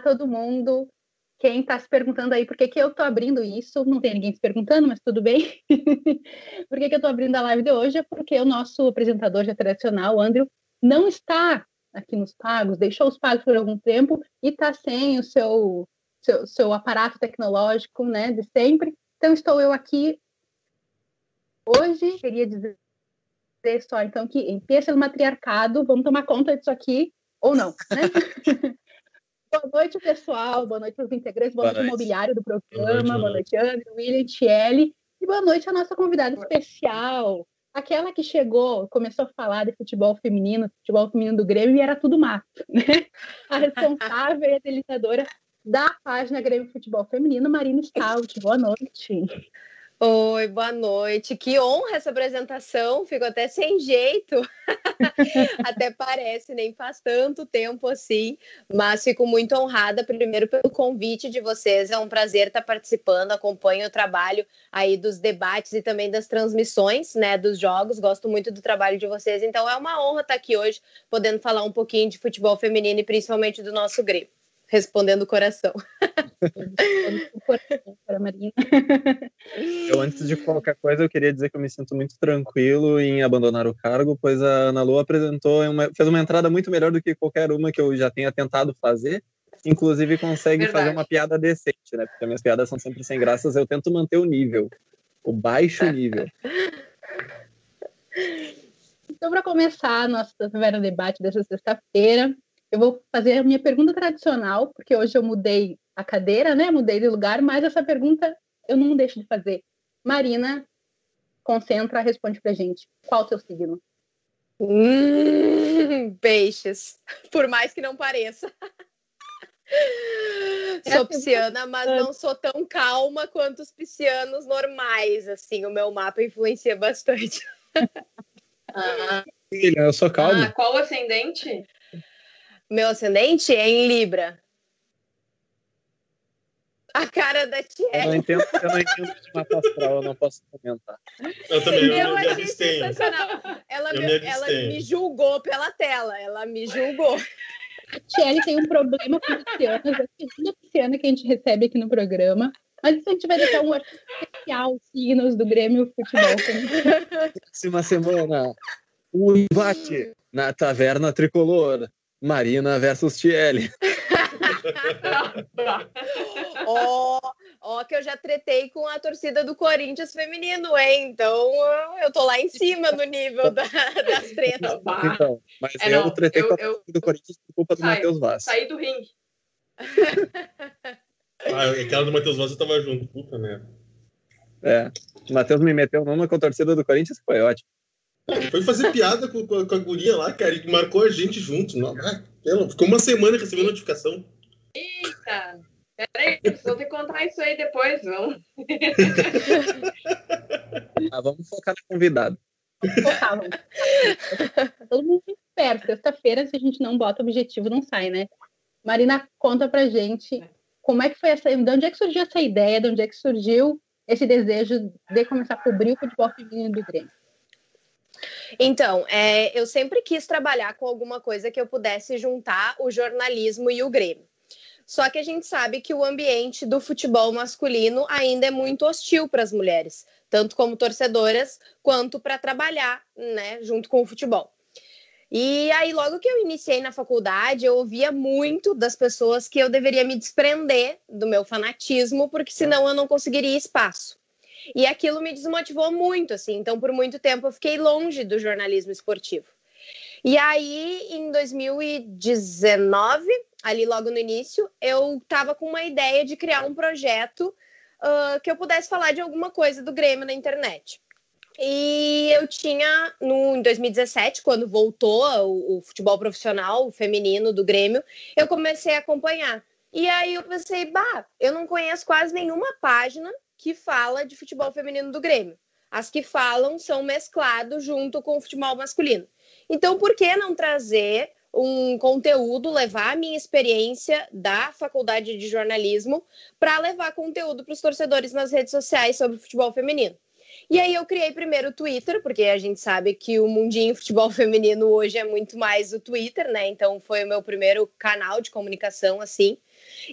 todo mundo. Quem está se perguntando aí por que, que eu estou abrindo isso, não tem ninguém se perguntando, mas tudo bem. por que, que eu estou abrindo a live de hoje? É porque o nosso apresentador já tradicional, Andrew, não está aqui nos pagos, deixou os pagos por algum tempo e está sem o seu, seu, seu aparato tecnológico né, de sempre. Então, estou eu aqui hoje. Queria dizer só, então, que em terça do matriarcado, vamos tomar conta disso aqui ou não, né? boa noite, pessoal. Boa noite para os integrantes. Boa, boa noite, imobiliário do programa. Boa noite, boa noite André, William, Tiele. E boa noite à nossa convidada especial, aquela que chegou, começou a falar de futebol feminino, futebol feminino do Grêmio, e era tudo mato, né? A responsável e a delitadora da página Grêmio Futebol Feminino, Marina Stout. Boa noite. Oi, boa noite. Que honra essa apresentação. Fico até sem jeito. até parece, nem faz tanto tempo assim, mas fico muito honrada primeiro pelo convite de vocês. É um prazer estar participando. Acompanho o trabalho aí dos debates e também das transmissões, né, dos jogos. Gosto muito do trabalho de vocês. Então é uma honra estar aqui hoje podendo falar um pouquinho de futebol feminino e principalmente do nosso Grêmio respondendo o coração. eu, antes de qualquer coisa, eu queria dizer que eu me sinto muito tranquilo em abandonar o cargo, pois a Ana Lu apresentou, uma, fez uma entrada muito melhor do que qualquer uma que eu já tenha tentado fazer. Inclusive, consegue Verdade. fazer uma piada decente, né? Porque minhas piadas são sempre sem graças, eu tento manter o nível, o baixo nível. Então, para começar nosso primeiro debate dessa sexta-feira, eu vou fazer a minha pergunta tradicional, porque hoje eu mudei a cadeira, né? Mudei de lugar, mas essa pergunta eu não deixo de fazer. Marina, concentra, responde pra gente. Qual o seu signo? Hum, peixes. Por mais que não pareça. sou pisciana, mas não sou tão calma quanto os piscianos normais. Assim, o meu mapa influencia bastante. ah. Eu sou calma. Ah, qual ascendente? Meu ascendente é em Libra. A cara da Tia. Eu não entendo, eu não entendo de mapa astral, eu não posso comentar. Eu também, eu, eu achei sensacional. Ela, me, ela me julgou pela tela, ela me julgou. A Tiele tem um problema com piscianas, é a segunda pisciana que a gente recebe aqui no programa. Mas isso a gente vai deixar um especial, signos do Grêmio Futebol. Próxima semana, o embate na Taverna Tricolor. Marina versus Tiele. Ó, oh, oh, que eu já tretei com a torcida do Corinthians feminino, hein? Então eu tô lá em cima no nível da, das tretas. Então, mas é, eu não, tretei eu, com a torcida eu, do Corinthians por culpa do Matheus Vaz. Saí do ringue. ah, aquela do Matheus Vaz eu tava junto, puta merda. É, o Matheus me meteu numa com a torcida do Corinthians, foi ótimo. Foi fazer piada com, com, a, com a guria lá, cara, e marcou a gente junto. Não, ah, ficou uma semana recebendo notificação. Eita! Peraí, vou ter que contar isso aí depois, vamos. ah, vamos focar no convidado. Focar, vamos. Todo mundo espera. Sexta-feira, se a gente não bota objetivo, não sai, né? Marina, conta pra gente como é que foi essa, de onde é que surgiu essa ideia, de onde é que surgiu esse desejo de começar a cobrir o futebol feminino do Grêmio? Então, é, eu sempre quis trabalhar com alguma coisa que eu pudesse juntar o jornalismo e o Grêmio. Só que a gente sabe que o ambiente do futebol masculino ainda é muito hostil para as mulheres, tanto como torcedoras quanto para trabalhar, né, junto com o futebol. E aí, logo que eu iniciei na faculdade, eu ouvia muito das pessoas que eu deveria me desprender do meu fanatismo, porque senão eu não conseguiria espaço. E aquilo me desmotivou muito, assim. Então, por muito tempo, eu fiquei longe do jornalismo esportivo. E aí, em 2019, ali logo no início, eu estava com uma ideia de criar um projeto uh, que eu pudesse falar de alguma coisa do Grêmio na internet. E eu tinha, no, em 2017, quando voltou o, o futebol profissional o feminino do Grêmio, eu comecei a acompanhar. E aí eu pensei, bah, eu não conheço quase nenhuma página que fala de futebol feminino do Grêmio. As que falam são mesclados junto com o futebol masculino. Então, por que não trazer um conteúdo, levar a minha experiência da faculdade de jornalismo para levar conteúdo para os torcedores nas redes sociais sobre futebol feminino? E aí eu criei primeiro o Twitter, porque a gente sabe que o mundinho futebol feminino hoje é muito mais o Twitter, né? Então foi o meu primeiro canal de comunicação, assim.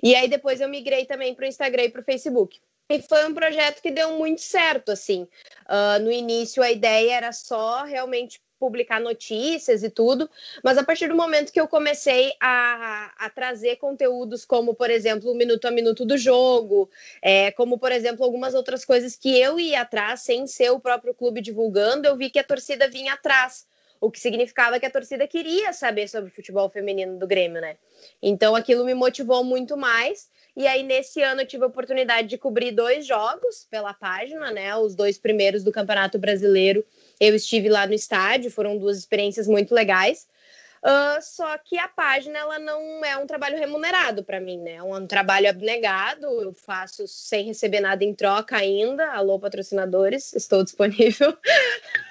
E aí depois eu migrei também para o Instagram e para o Facebook. E foi um projeto que deu muito certo, assim. Uh, no início a ideia era só realmente publicar notícias e tudo, mas a partir do momento que eu comecei a, a trazer conteúdos como, por exemplo, o minuto a minuto do jogo, é, como, por exemplo, algumas outras coisas que eu ia atrás sem ser o próprio clube divulgando, eu vi que a torcida vinha atrás. O que significava que a torcida queria saber sobre o futebol feminino do Grêmio, né? Então aquilo me motivou muito mais. E aí, nesse ano, eu tive a oportunidade de cobrir dois jogos pela página, né? Os dois primeiros do Campeonato Brasileiro eu estive lá no estádio, foram duas experiências muito legais. Uh, só que a página ela não é um trabalho remunerado para mim, né? É um trabalho abnegado, eu faço sem receber nada em troca ainda. Alô, patrocinadores, estou disponível.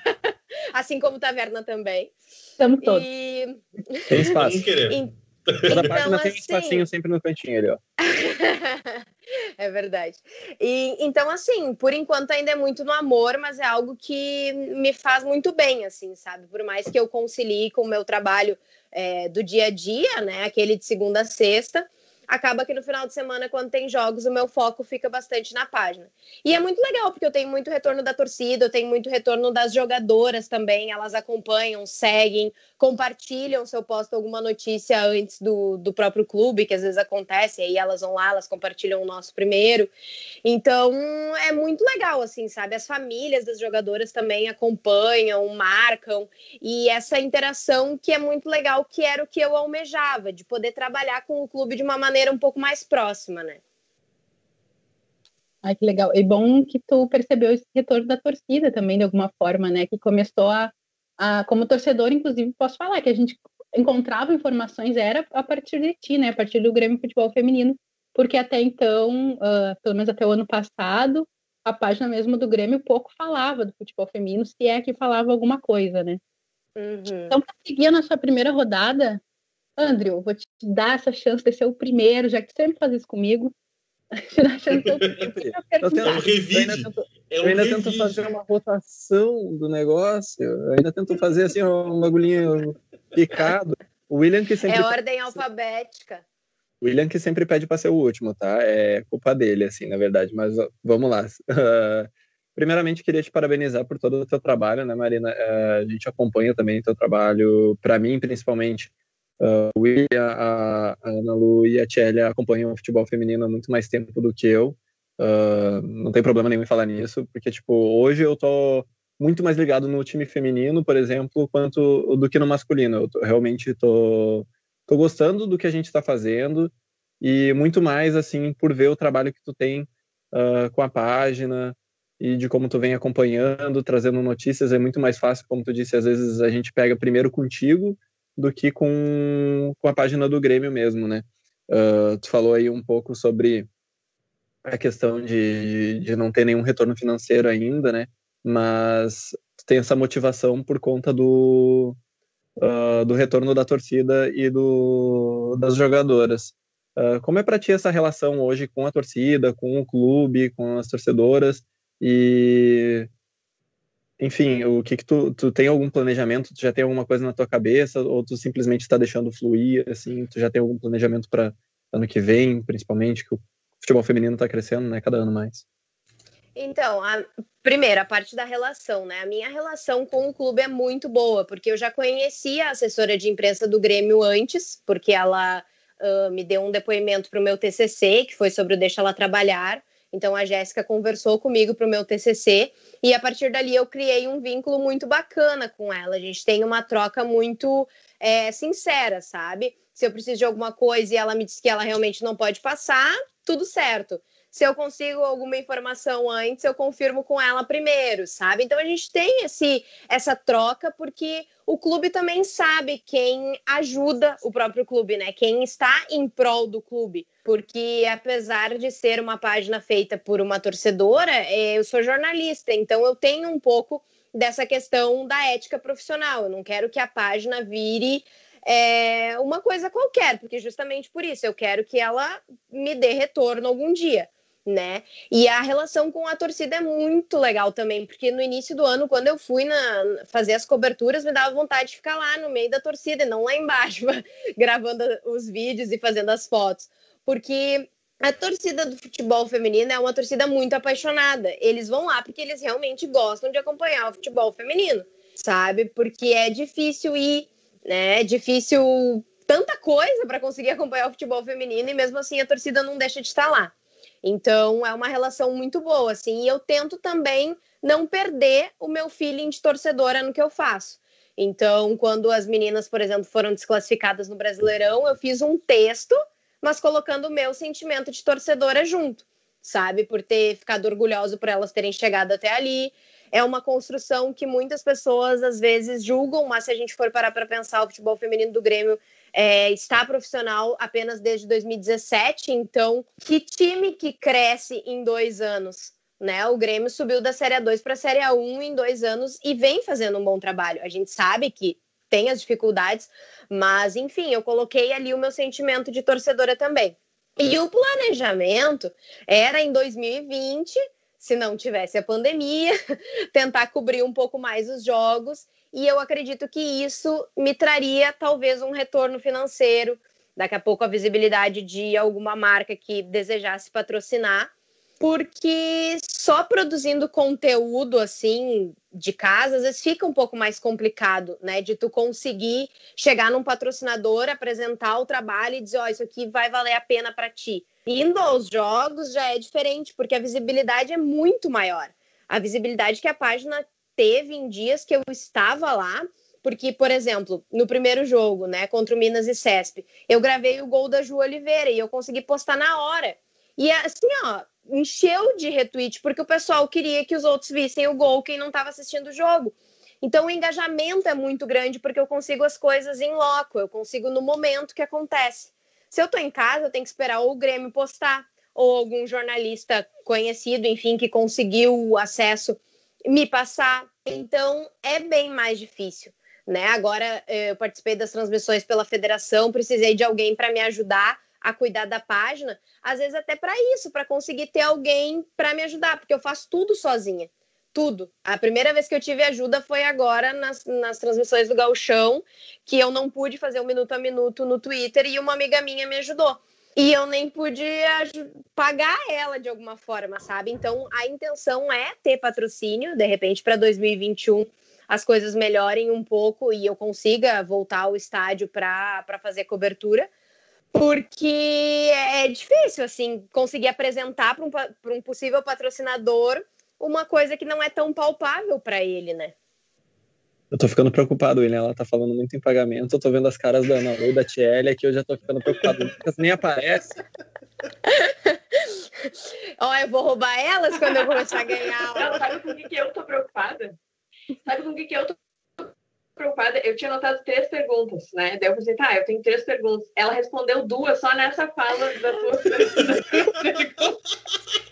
assim como Taverna também. Estamos todos. E... Tem espaço. Toda então, página tem um assim espacinho sempre no cantinho ali, ó. é verdade. E, então, assim, por enquanto ainda é muito no amor, mas é algo que me faz muito bem, assim, sabe? Por mais que eu concilie com o meu trabalho é, do dia a dia, né? Aquele de segunda a sexta, acaba que no final de semana, quando tem jogos, o meu foco fica bastante na página. E é muito legal, porque eu tenho muito retorno da torcida, eu tenho muito retorno das jogadoras também, elas acompanham, seguem, compartilham se eu posto alguma notícia antes do, do próprio clube, que às vezes acontece, aí elas vão lá, elas compartilham o nosso primeiro. Então, é muito legal, assim, sabe? As famílias das jogadoras também acompanham, marcam, e essa interação que é muito legal, que era o que eu almejava, de poder trabalhar com o clube de uma maneira maneira um pouco mais próxima, né? Ai, que legal. E bom que tu percebeu esse retorno da torcida também, de alguma forma, né? Que começou a, a como torcedor, inclusive, posso falar que a gente encontrava informações era a partir de ti, né? A partir do Grêmio Futebol Feminino, porque até então, uh, pelo menos até o ano passado, a página mesmo do Grêmio pouco falava do futebol feminino, se é que falava alguma coisa, né? Uhum. Então, para seguir a nossa primeira rodada, Andrew, vou te dar essa chance de ser o primeiro, já que você sempre faz isso comigo. te dar a chance de ser o primeiro. Eu, tento, eu, revide. eu ainda, tento, eu ainda tento fazer uma rotação do negócio. Eu ainda tento fazer assim um bagulhinho picado. O William que sempre. É ordem alfabética. O William que sempre pede para ser o último, tá? É culpa dele, assim, na verdade. Mas vamos lá. Uh, primeiramente, queria te parabenizar por todo o teu trabalho, né, Marina? Uh, a gente acompanha também o teu trabalho, para mim, principalmente Uh, o William, a, a Ana Lu e a Tchelia acompanham o futebol feminino há muito mais tempo do que eu. Uh, não tem problema nenhum em falar nisso, porque, tipo, hoje eu tô muito mais ligado no time feminino, por exemplo, quanto do que no masculino. Eu tô, realmente tô, tô gostando do que a gente está fazendo e muito mais, assim, por ver o trabalho que tu tem uh, com a página e de como tu vem acompanhando, trazendo notícias. É muito mais fácil, como tu disse, às vezes a gente pega primeiro contigo do que com, com a página do Grêmio mesmo, né? Uh, tu falou aí um pouco sobre a questão de, de não ter nenhum retorno financeiro ainda, né? Mas tem essa motivação por conta do, uh, do retorno da torcida e do, das jogadoras. Uh, como é para ti essa relação hoje com a torcida, com o clube, com as torcedoras? E, enfim, o que que tu, tu tem algum planejamento? Tu já tem alguma coisa na tua cabeça? Ou tu simplesmente está deixando fluir, assim? Tu já tem algum planejamento para ano que vem, principalmente, que o futebol feminino está crescendo, né? Cada ano mais. Então, a primeira parte da relação, né? A minha relação com o clube é muito boa, porque eu já conhecia a assessora de imprensa do Grêmio antes, porque ela uh, me deu um depoimento para o meu TCC, que foi sobre o Deixa Ela Trabalhar. Então, a Jéssica conversou comigo para o meu TCC, e a partir dali eu criei um vínculo muito bacana com ela. A gente tem uma troca muito é, sincera, sabe? Se eu preciso de alguma coisa e ela me diz que ela realmente não pode passar, tudo certo se eu consigo alguma informação antes, eu confirmo com ela primeiro, sabe? Então a gente tem esse, essa troca porque o clube também sabe quem ajuda o próprio clube, né? Quem está em prol do clube. Porque apesar de ser uma página feita por uma torcedora, é, eu sou jornalista, então eu tenho um pouco dessa questão da ética profissional. Eu não quero que a página vire é, uma coisa qualquer, porque justamente por isso eu quero que ela me dê retorno algum dia né? E a relação com a torcida é muito legal também, porque no início do ano, quando eu fui na, fazer as coberturas, me dava vontade de ficar lá no meio da torcida e não lá embaixo, gravando os vídeos e fazendo as fotos, porque a torcida do futebol feminino é uma torcida muito apaixonada. Eles vão lá porque eles realmente gostam de acompanhar o futebol feminino, sabe? Porque é difícil ir, né? É difícil tanta coisa para conseguir acompanhar o futebol feminino e mesmo assim a torcida não deixa de estar lá. Então é uma relação muito boa, assim, e eu tento também não perder o meu feeling de torcedora no que eu faço. Então, quando as meninas, por exemplo, foram desclassificadas no Brasileirão, eu fiz um texto, mas colocando o meu sentimento de torcedora junto, sabe? Por ter ficado orgulhosa por elas terem chegado até ali. É uma construção que muitas pessoas às vezes julgam, mas se a gente for parar para pensar, o futebol feminino do Grêmio é, está profissional apenas desde 2017, então que time que cresce em dois anos? Né? O Grêmio subiu da Série A2 para a Série A1 em dois anos e vem fazendo um bom trabalho. A gente sabe que tem as dificuldades, mas enfim, eu coloquei ali o meu sentimento de torcedora também. E o planejamento era em 2020, se não tivesse a pandemia, tentar cobrir um pouco mais os jogos e eu acredito que isso me traria talvez um retorno financeiro, daqui a pouco a visibilidade de alguma marca que desejasse patrocinar, porque só produzindo conteúdo assim de casa, às vezes fica um pouco mais complicado, né? De tu conseguir chegar num patrocinador, apresentar o trabalho e dizer, ó, oh, isso aqui vai valer a pena para ti. Indo aos jogos já é diferente, porque a visibilidade é muito maior. A visibilidade que a página teve em dias que eu estava lá, porque, por exemplo, no primeiro jogo, né, contra o Minas e Cesp, eu gravei o gol da Ju Oliveira e eu consegui postar na hora. E assim, ó, encheu de retweet, porque o pessoal queria que os outros vissem o gol, quem não estava assistindo o jogo. Então o engajamento é muito grande porque eu consigo as coisas em loco, eu consigo no momento que acontece. Se eu tô em casa, eu tenho que esperar ou o Grêmio postar, ou algum jornalista conhecido, enfim, que conseguiu o acesso me passar. Então é bem mais difícil. Né? Agora eh, eu participei das transmissões pela federação, precisei de alguém para me ajudar a cuidar da página, às vezes até para isso, para conseguir ter alguém para me ajudar, porque eu faço tudo sozinha. Tudo. A primeira vez que eu tive ajuda foi agora nas, nas transmissões do Galchão, que eu não pude fazer um minuto a minuto no Twitter e uma amiga minha me ajudou. E eu nem pude pagar ela de alguma forma, sabe? Então a intenção é ter patrocínio, de repente para 2021 as coisas melhorem um pouco e eu consiga voltar ao estádio para fazer cobertura, porque é difícil assim conseguir apresentar para um, um possível patrocinador uma coisa que não é tão palpável para ele, né? Eu tô ficando preocupado, William. Ela tá falando muito em pagamento. Eu tô vendo as caras da Ana Lu e da Tiele aqui. Eu já tô ficando preocupado. Lucas nem aparece. Ó, eu vou roubar elas quando eu começar a ganhar. Não, sabe com o que, que eu tô preocupada? Sabe com o que, que eu tô preocupada. Eu tinha anotado três perguntas, né? Daí eu pensei, tá, eu tenho três perguntas. Ela respondeu duas só nessa fala da tua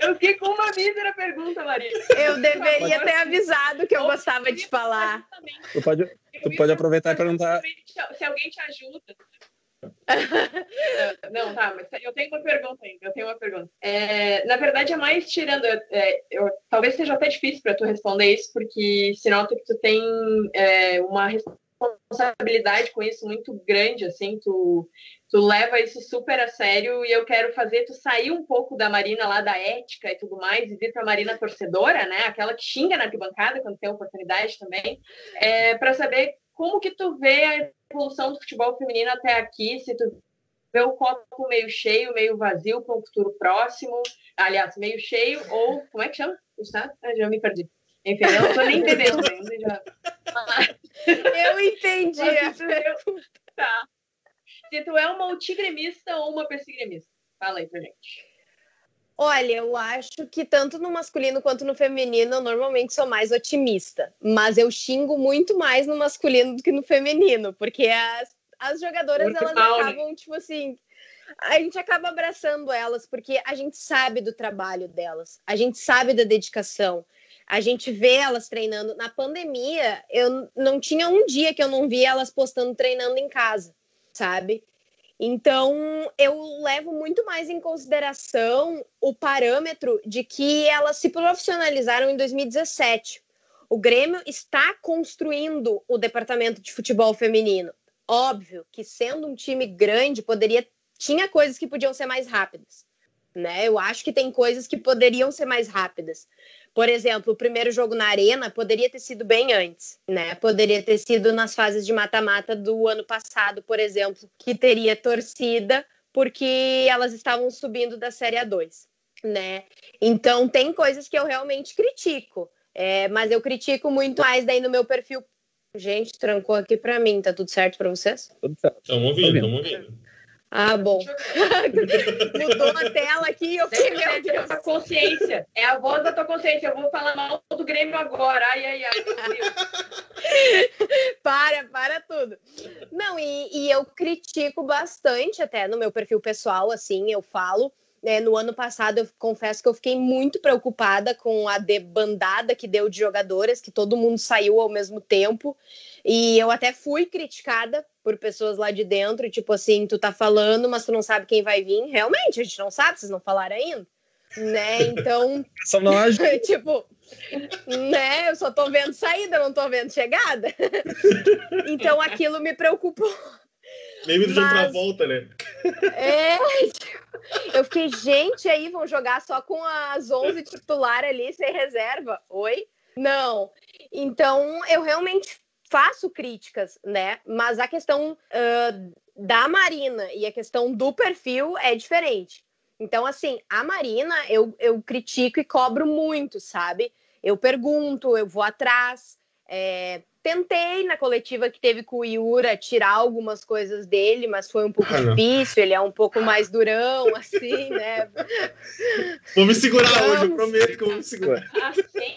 Eu fiquei com uma mísera pergunta, Maria. Eu deveria ter avisado que eu gostava de falar. Tu pode, tu pode aproveitar e perguntar. Se alguém te ajuda. Não, tá, mas eu tenho uma pergunta ainda. Eu tenho uma pergunta. É, na verdade, é mais tirando. É, eu, talvez seja até difícil para tu responder isso, porque nota que tu tem é, uma responsabilidade com isso muito grande, assim, tu, tu leva isso super a sério e eu quero fazer tu sair um pouco da Marina lá da ética e tudo mais e vir para a Marina torcedora, né? Aquela que xinga na arquibancada quando tem oportunidade também, é, para saber como que tu vê a evolução do futebol feminino até aqui, se tu vê o copo meio cheio, meio vazio para um futuro próximo, aliás, meio cheio, ou como é que chama? Ah, já me perdi. Enfim, eu não estou nem entendendo ainda. Já... Eu entendi. Mas, se, tá. se tu é uma multigremista ou uma persigremista? Fala aí pra gente. Olha, eu acho que tanto no masculino quanto no feminino eu normalmente sou mais otimista, mas eu xingo muito mais no masculino do que no feminino, porque as, as jogadoras muito elas mal, né? acabam, né? tipo assim, a gente acaba abraçando elas porque a gente sabe do trabalho delas, a gente sabe da dedicação, a gente vê elas treinando. Na pandemia, eu não tinha um dia que eu não via elas postando treinando em casa, sabe? Então, eu levo muito mais em consideração o parâmetro de que elas se profissionalizaram em 2017. O Grêmio está construindo o departamento de futebol feminino. Óbvio que sendo um time grande, poderia tinha coisas que podiam ser mais rápidas, né? Eu acho que tem coisas que poderiam ser mais rápidas. Por exemplo, o primeiro jogo na Arena poderia ter sido bem antes, né? Poderia ter sido nas fases de mata-mata do ano passado, por exemplo, que teria torcida porque elas estavam subindo da Série A2, né? Então tem coisas que eu realmente critico, é, mas eu critico muito mais daí no meu perfil. Gente, trancou aqui para mim, tá tudo certo para vocês? Tudo certo. Estamos ouvindo, estamos ouvindo. Ah, bom. Mudou a tela aqui eu fiquei, meu Deus. A consciência. É a voz da tua consciência. Eu vou falar mal do Grêmio agora. Ai, ai, ai. para, para tudo. Não, e, e eu critico bastante até no meu perfil pessoal, assim, eu falo. É, no ano passado, eu confesso que eu fiquei muito preocupada com a debandada que deu de jogadoras, que todo mundo saiu ao mesmo tempo. E eu até fui criticada por pessoas lá de dentro, tipo assim, tu tá falando, mas tu não sabe quem vai vir. Realmente, a gente não sabe, vocês não falaram ainda. Né? Então, Só não tipo, né? Eu só tô vendo saída, não tô vendo chegada. então aquilo me preocupou. Meme do mas... volta, né? É, tipo, eu fiquei, gente, aí vão jogar só com as 11 titular ali, sem reserva. Oi? Não. Então, eu realmente faço críticas, né? Mas a questão uh, da Marina e a questão do perfil é diferente. Então, assim, a Marina eu, eu critico e cobro muito, sabe? Eu pergunto, eu vou atrás. É, tentei na coletiva que teve com o Iura tirar algumas coisas dele, mas foi um pouco ah, difícil. Ele é um pouco mais durão, assim, né? Vou me segurar Vamos. hoje, eu prometo que eu vou me segurar. Assim,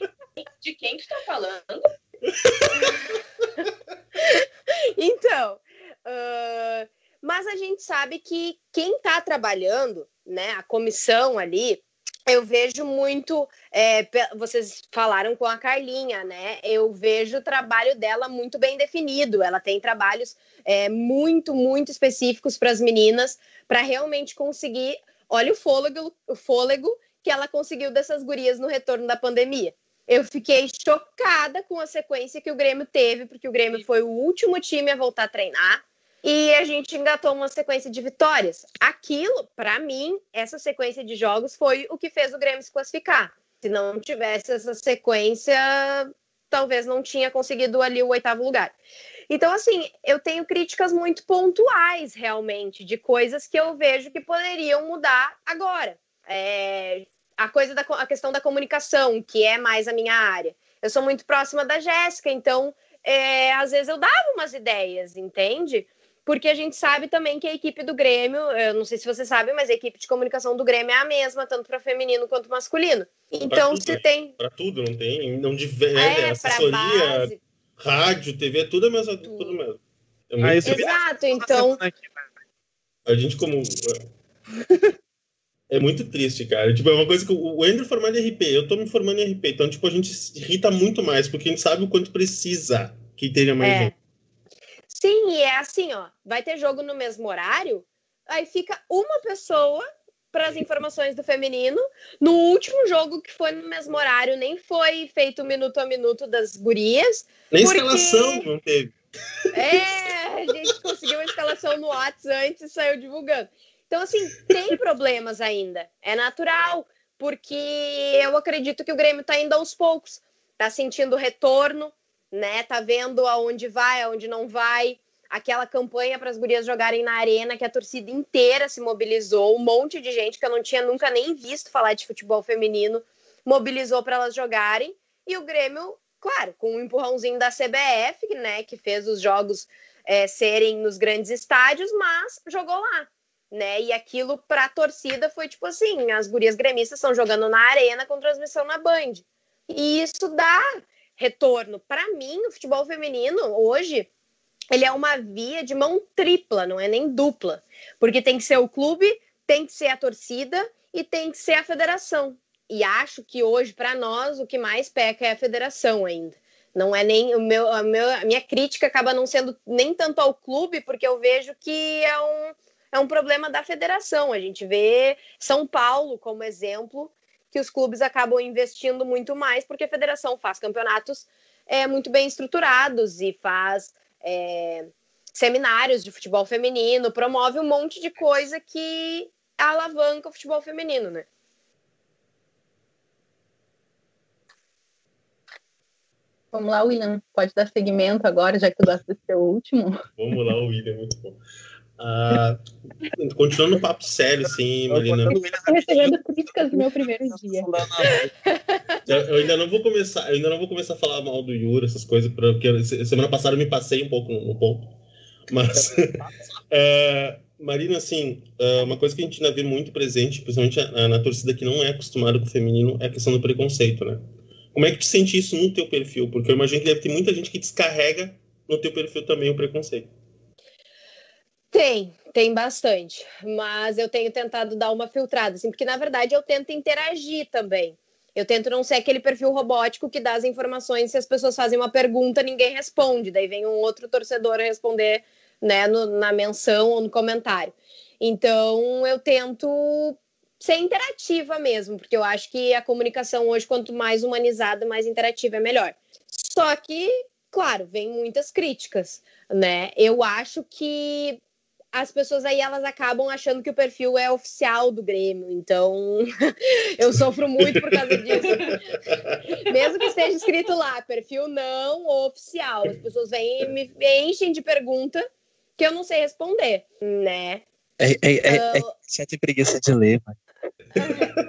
de quem tu tá falando? então, uh, mas a gente sabe que quem está trabalhando, né, a comissão ali, eu vejo muito. É, vocês falaram com a Carlinha, né? Eu vejo o trabalho dela muito bem definido. Ela tem trabalhos é, muito, muito específicos para as meninas, para realmente conseguir. Olha o fôlego, o fôlego que ela conseguiu dessas gurias no retorno da pandemia eu fiquei chocada com a sequência que o Grêmio teve, porque o Grêmio foi o último time a voltar a treinar e a gente engatou uma sequência de vitórias. Aquilo, para mim, essa sequência de jogos foi o que fez o Grêmio se classificar. Se não tivesse essa sequência, talvez não tinha conseguido ali o oitavo lugar. Então, assim, eu tenho críticas muito pontuais, realmente, de coisas que eu vejo que poderiam mudar agora. É, a coisa da a questão da comunicação, que é mais a minha área. Eu sou muito próxima da Jéssica, então é, às vezes eu dava umas ideias, entende? Porque a gente sabe também que a equipe do Grêmio, eu não sei se você sabe, mas a equipe de comunicação do Grêmio é a mesma, tanto para feminino quanto masculino. Então, tudo, se né? tem. Para tudo, não tem. Não diver, é, é, assessoria, rádio, TV, tudo é mesmo. Tudo, tudo mesmo. É muito... ah, Exato, então. A gente, como. É muito triste, cara. Tipo, é uma coisa que o Andrew formado em RP, eu tô me formando em RP, então, tipo, a gente irrita muito mais, porque a gente sabe o quanto precisa que tenha mais é. gente. Sim, e é assim, ó. Vai ter jogo no mesmo horário, aí fica uma pessoa para as informações do feminino. No último jogo que foi no mesmo horário, nem foi feito minuto a minuto das gurias. Nem porque... escalação não teve. É, a gente conseguiu a escalação no WhatsApp antes e saiu divulgando. Então, assim, tem problemas ainda. É natural, porque eu acredito que o Grêmio está indo aos poucos. Está sentindo retorno, né? Tá vendo aonde vai, aonde não vai aquela campanha para as gurias jogarem na arena, que a torcida inteira se mobilizou, um monte de gente que eu não tinha nunca nem visto falar de futebol feminino, mobilizou para elas jogarem, e o Grêmio, claro, com um empurrãozinho da CBF, né, que fez os jogos é, serem nos grandes estádios, mas jogou lá. Né? E aquilo para a torcida foi tipo assim: as gurias gremistas estão jogando na arena com transmissão na Band. E isso dá retorno. Para mim, o futebol feminino hoje ele é uma via de mão tripla, não é nem dupla, porque tem que ser o clube, tem que ser a torcida e tem que ser a federação. E acho que hoje, para nós, o que mais peca é a federação ainda. Não é nem o meu, a minha crítica acaba não sendo nem tanto ao clube, porque eu vejo que é um, é um problema da federação. A gente vê São Paulo como exemplo, que os clubes acabam investindo muito mais, porque a federação faz campeonatos é, muito bem estruturados e faz é, seminários de futebol feminino, promove um monte de coisa que alavanca o futebol feminino, né? Vamos lá, William. Pode dar seguimento agora, já que tu gosta do seu último. Vamos lá, William, muito bom. Uh, continuando o papo sério, assim, Marina. Estou recebendo críticas no meu primeiro dia. Eu ainda não vou começar, eu ainda não vou começar a falar mal do Yuri, essas coisas, porque semana passada eu me passei um pouco no, ponto. Mas, uh, Marina, assim, uh, uma coisa que a gente ainda vê muito presente, principalmente na, na torcida que não é acostumada com o feminino, é a questão do preconceito, né? Como é que tu sente isso no teu perfil? Porque eu imagino que deve ter muita gente que descarrega no teu perfil também o preconceito. Tem, tem bastante, mas eu tenho tentado dar uma filtrada, assim, porque na verdade eu tento interagir também. Eu tento não ser aquele perfil robótico que dá as informações, se as pessoas fazem uma pergunta, ninguém responde, daí vem um outro torcedor responder, né, no, na menção ou no comentário. Então eu tento ser interativa mesmo, porque eu acho que a comunicação hoje, quanto mais humanizada, mais interativa é melhor. Só que, claro, vem muitas críticas, né? Eu acho que as pessoas aí elas acabam achando que o perfil é oficial do Grêmio. Então, eu sofro muito por causa disso. Mesmo que esteja escrito lá, perfil não oficial. As pessoas vêm e me enchem de pergunta que eu não sei responder, né? É, é, é, é então você tem preguiça de ler, mas...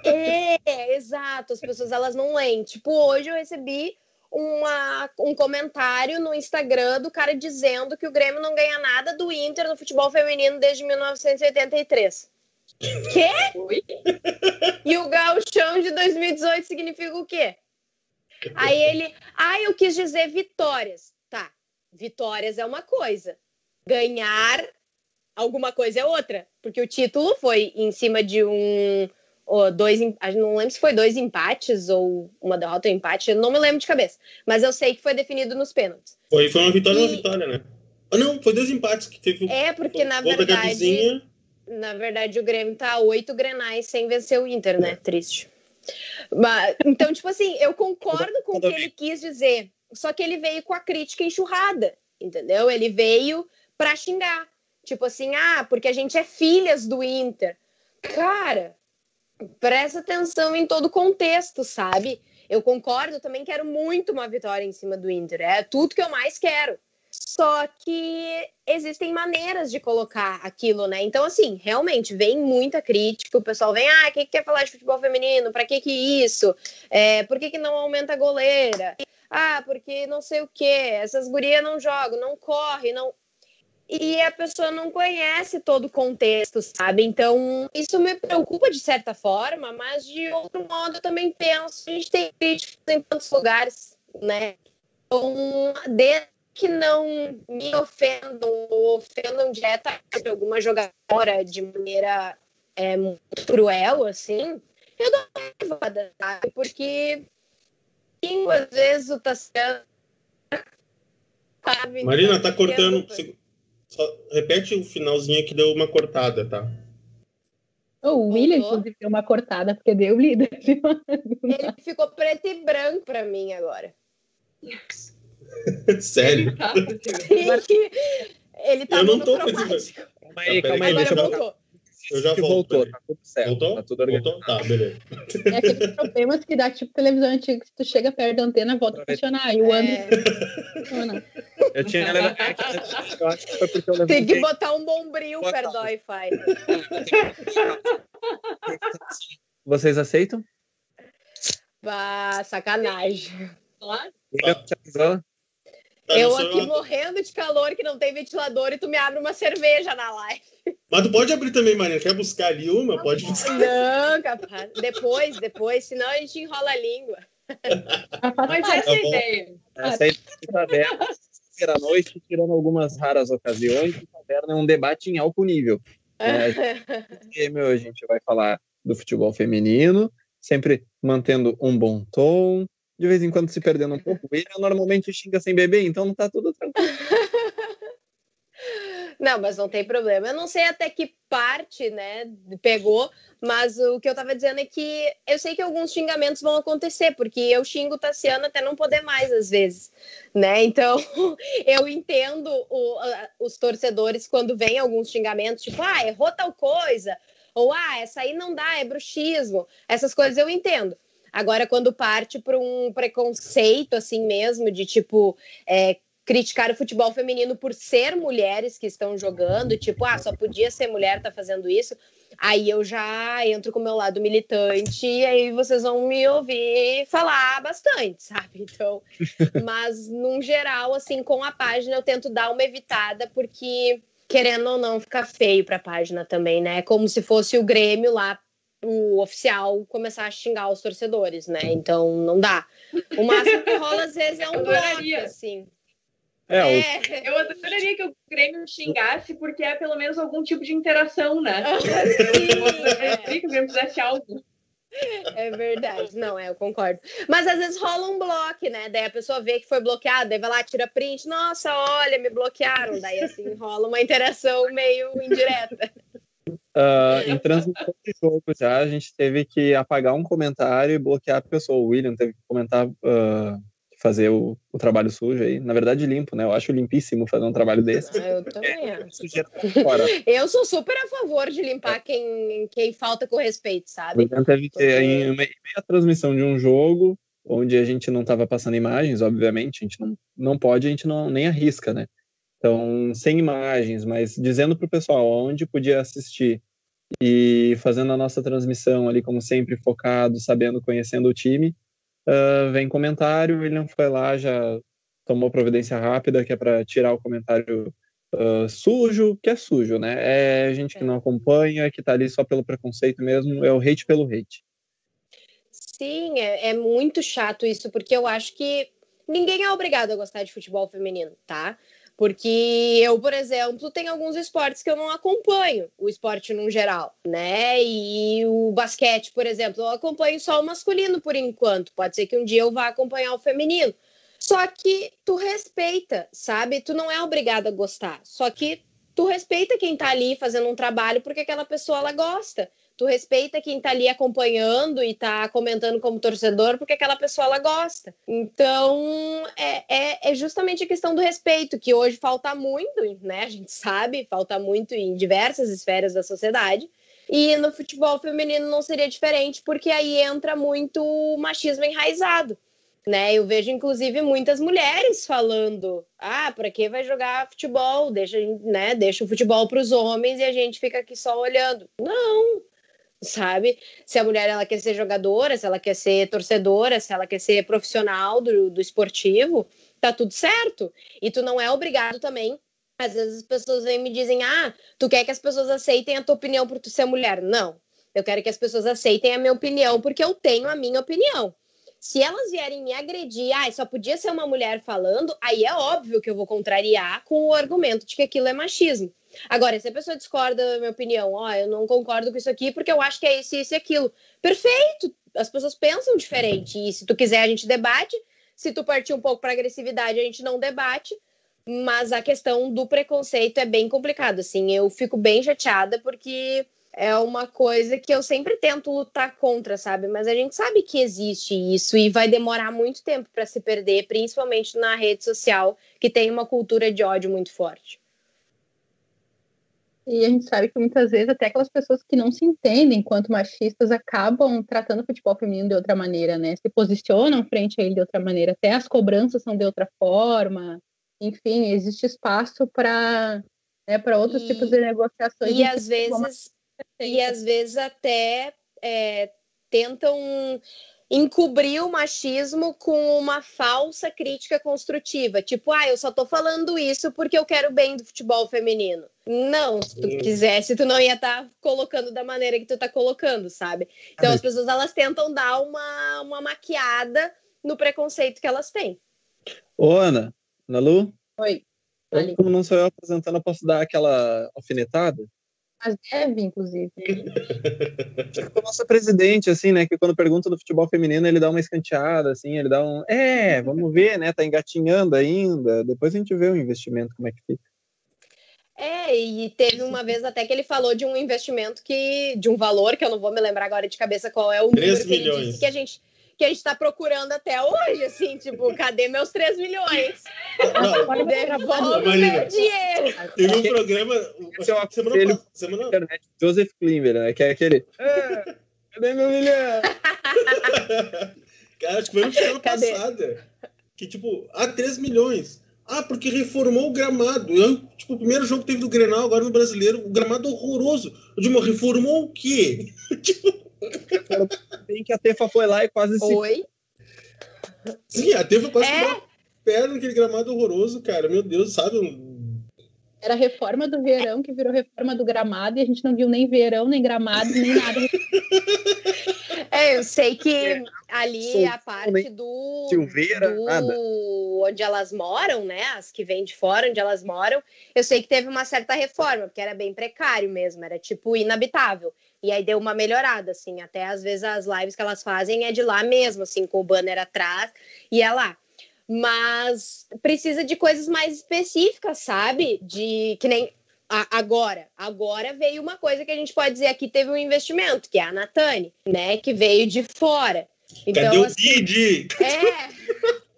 É, exato. As pessoas elas não leem. Tipo, hoje eu recebi uma, um comentário no Instagram do cara dizendo que o Grêmio não ganha nada do Inter no futebol feminino desde 1983. Quê? Oi? E o gauchão de 2018 significa o quê? Aí ele, ah, eu quis dizer vitórias. Tá, vitórias é uma coisa. Ganhar alguma coisa é outra. Porque o título foi em cima de um dois, não lembro se foi dois empates ou uma derrota ou um empate, não me lembro de cabeça, mas eu sei que foi definido nos pênaltis. Foi, foi uma vitória e uma vitória, né? Ah, não, foi dois empates que teve. É, porque na verdade. Na verdade, o Grêmio tá oito grenais sem vencer o Inter, né? É. Triste. Mas, então, tipo assim, eu concordo com o que ele quis dizer, só que ele veio com a crítica enxurrada, entendeu? Ele veio pra xingar. Tipo assim, ah, porque a gente é filhas do Inter. Cara, presta atenção em todo o contexto, sabe? Eu concordo, também quero muito uma vitória em cima do Inter. É tudo que eu mais quero. Só que existem maneiras de colocar aquilo, né? Então, assim, realmente vem muita crítica. O pessoal vem, ah, quem que quer falar de futebol feminino? Pra que que isso? É, por que, que não aumenta a goleira? Ah, porque não sei o quê. Essas gurias não jogam, não correm, não e a pessoa não conhece todo o contexto, sabe? Então, isso me preocupa de certa forma, mas de outro modo eu também penso, a gente tem críticos em tantos lugares, né? Então, desde que não me ofendam ou ofendam diretamente alguma jogadora de maneira é, muito cruel, assim, eu dou uma raiva, sabe? Porque às vezes o Tassiano? Marina, tá cortando. Só repete o finalzinho que deu uma cortada, tá? O William, inclusive, deu uma cortada, porque deu líder. Ele ficou preto e branco para mim agora. Sério? Ele tá Eu não tô preto e branco. Calma aí, calma aí, deixa eu eu já volto. Voltou, tá tudo certo. Voltou? Tá tudo organizado. Voltou? Tá, beleza. É aqueles problemas que dá tipo televisão antiga, que tu chega perto da antena, volta a funcionar. E o André. É. Eu tinha. Eu acho que foi porque eu levantei. Tem que botar um bombril perto do Wi-Fi. Vocês aceitam? Bah, sacanagem. Claro. Tá. Eu aqui morrendo de calor, que não tem ventilador, e tu me abre uma cerveja na live. Mas tu pode abrir também, Marina. Quer buscar ali uma? Pode buscar. Não, capaz. Depois, depois, senão a gente enrola a língua. Mas essa é a ideia. Essa é a taverna, à noite, tirando algumas raras ocasiões, a taverna é um debate em alto nível. É, meu, a gente vai falar do futebol feminino, sempre mantendo um bom tom, de vez em quando se perdendo um pouco. Ele normalmente xinga sem beber, então não tá tudo tranquilo. Não, mas não tem problema. Eu não sei até que parte, né, pegou, mas o que eu tava dizendo é que eu sei que alguns xingamentos vão acontecer, porque eu xingo Tassiano até não poder mais às vezes, né? Então, eu entendo o, os torcedores quando vem alguns xingamentos, tipo, ah, errou tal coisa, ou ah, essa aí não dá, é bruxismo. Essas coisas eu entendo. Agora, quando parte para um preconceito assim mesmo, de tipo, é, criticar o futebol feminino por ser mulheres que estão jogando, tipo, ah, só podia ser mulher tá fazendo isso. Aí eu já entro com o meu lado militante e aí vocês vão me ouvir falar bastante, sabe? Então, mas num geral, assim, com a página eu tento dar uma evitada porque querendo ou não fica feio para a página também, né? É como se fosse o Grêmio lá o oficial começar a xingar os torcedores, né? Então não dá. O máximo que rola às vezes é um bloco, assim. É, o... é, eu adoraria que o Grêmio xingasse, porque é pelo menos algum tipo de interação, né? Sim, é. que o Grêmio fizesse algo. É verdade, não, é, eu concordo. Mas às vezes rola um bloco, né? Daí a pessoa vê que foi bloqueada, daí vai lá, tira print, nossa, olha, me bloquearam. Daí assim rola uma interação meio indireta. Uh, em transmissão de jogo já, a gente teve que apagar um comentário e bloquear a pessoa. O William teve que comentar uh, fazer o, o, trabalho sujo aí. Na verdade, limpo, né? Eu acho limpíssimo fazer um trabalho desse. Ah, eu também é, acho. Eu sou super a favor de limpar é. quem, quem falta com respeito, sabe? Teve que, em meia transmissão de um jogo, onde a gente não estava passando imagens, obviamente, a gente não, não pode, a gente não, nem arrisca, né? Então, sem imagens, mas dizendo para o pessoal onde podia assistir e fazendo a nossa transmissão ali, como sempre, focado, sabendo, conhecendo o time, uh, vem comentário, o William foi lá, já tomou providência rápida, que é para tirar o comentário uh, sujo, que é sujo, né? É gente que é. não acompanha, que está ali só pelo preconceito mesmo, é o hate pelo hate. Sim, é, é muito chato isso, porque eu acho que ninguém é obrigado a gostar de futebol feminino, tá? Porque eu, por exemplo, tenho alguns esportes que eu não acompanho, o esporte no geral, né? E o basquete, por exemplo, eu acompanho só o masculino por enquanto. Pode ser que um dia eu vá acompanhar o feminino. Só que tu respeita, sabe? Tu não é obrigado a gostar. Só que tu respeita quem tá ali fazendo um trabalho porque aquela pessoa ela gosta tu respeita quem tá ali acompanhando e tá comentando como torcedor, porque aquela pessoa ela gosta. Então, é, é, é, justamente a questão do respeito, que hoje falta muito, né? A gente sabe, falta muito em diversas esferas da sociedade. E no futebol feminino não seria diferente, porque aí entra muito o machismo enraizado. Né, eu vejo inclusive muitas mulheres falando: "Ah, para que vai jogar futebol? Deixa, né, deixa o futebol para os homens e a gente fica aqui só olhando". Não, sabe? Se a mulher ela quer ser jogadora, se ela quer ser torcedora, se ela quer ser profissional do, do esportivo, tá tudo certo. E tu não é obrigado também. Às vezes as pessoas vêm e me dizem: ah, tu quer que as pessoas aceitem a tua opinião por tu ser mulher. Não. Eu quero que as pessoas aceitem a minha opinião porque eu tenho a minha opinião. Se elas vierem me agredir, ah, só podia ser uma mulher falando, aí é óbvio que eu vou contrariar com o argumento de que aquilo é machismo. Agora, se a pessoa discorda da minha opinião, ó, oh, eu não concordo com isso aqui porque eu acho que é isso, isso e aquilo. Perfeito! As pessoas pensam diferente. E se tu quiser, a gente debate. Se tu partir um pouco para agressividade, a gente não debate. mas a questão do preconceito é bem complicado, assim, eu fico bem chateada porque é uma coisa que eu sempre tento lutar contra, sabe? Mas a gente sabe que existe isso e vai demorar muito tempo para se perder, principalmente na rede social, que tem uma cultura de ódio muito forte. E a gente sabe que muitas vezes até aquelas pessoas que não se entendem enquanto machistas acabam tratando o futebol feminino de outra maneira, né? Se posicionam frente a ele de outra maneira. Até as cobranças são de outra forma. Enfim, existe espaço para né, para outros e, tipos de negociações. E às vezes e às vezes até é, tentam encobrir o machismo com uma falsa crítica construtiva. Tipo, ah, eu só tô falando isso porque eu quero bem do futebol feminino. Não, se tu quisesse, tu não ia estar tá colocando da maneira que tu tá colocando, sabe? Então as pessoas elas tentam dar uma, uma maquiada no preconceito que elas têm. Ô, Ana, Ana Lu? Oi. Como não sou eu apresentando, eu posso dar aquela alfinetada? Mas deve, inclusive. o nosso presidente, assim, né? Que quando pergunta do futebol feminino, ele dá uma escanteada, assim, ele dá um. É, vamos ver, né? Tá engatinhando ainda. Depois a gente vê o investimento, como é que fica. É, e teve uma vez até que ele falou de um investimento que. de um valor, que eu não vou me lembrar agora de cabeça qual é o número 3 milhões. que ele disse que a gente que a gente está procurando até hoje, assim, tipo, cadê meus 3 milhões? Não, Devolve meu dinheiro. Teve um programa Esse é semana, semana... internet, Joseph Klimber, né? Que é aquele. Ah, cadê meu milhão? Cara, acho que foi no semana passada. Que, tipo, ah, 3 milhões. Ah, porque reformou o gramado. Eu, tipo, o primeiro jogo que teve do Grenal, agora no brasileiro, o gramado horroroso. Eu digo, reformou o quê? tipo. Bem que a Tefa foi lá e quase Oi? se. Sim, a Tefa quase é? perna naquele gramado horroroso, cara. Meu Deus, sabe? Era a reforma do verão que virou reforma do gramado e a gente não viu nem verão, nem gramado, nem nada. É, eu sei que é. ali a parte do, Silveira, do nada. onde elas moram, né? As que vêm de fora, onde elas moram, eu sei que teve uma certa reforma, porque era bem precário mesmo, era tipo inabitável. E aí deu uma melhorada, assim, até às vezes as lives que elas fazem é de lá mesmo, assim, com o banner atrás, e é lá. Mas precisa de coisas mais específicas, sabe? De que nem agora, agora veio uma coisa que a gente pode dizer aqui teve um investimento, que é a Natane, né, que veio de fora. Então, Cadê o assim, bid? É,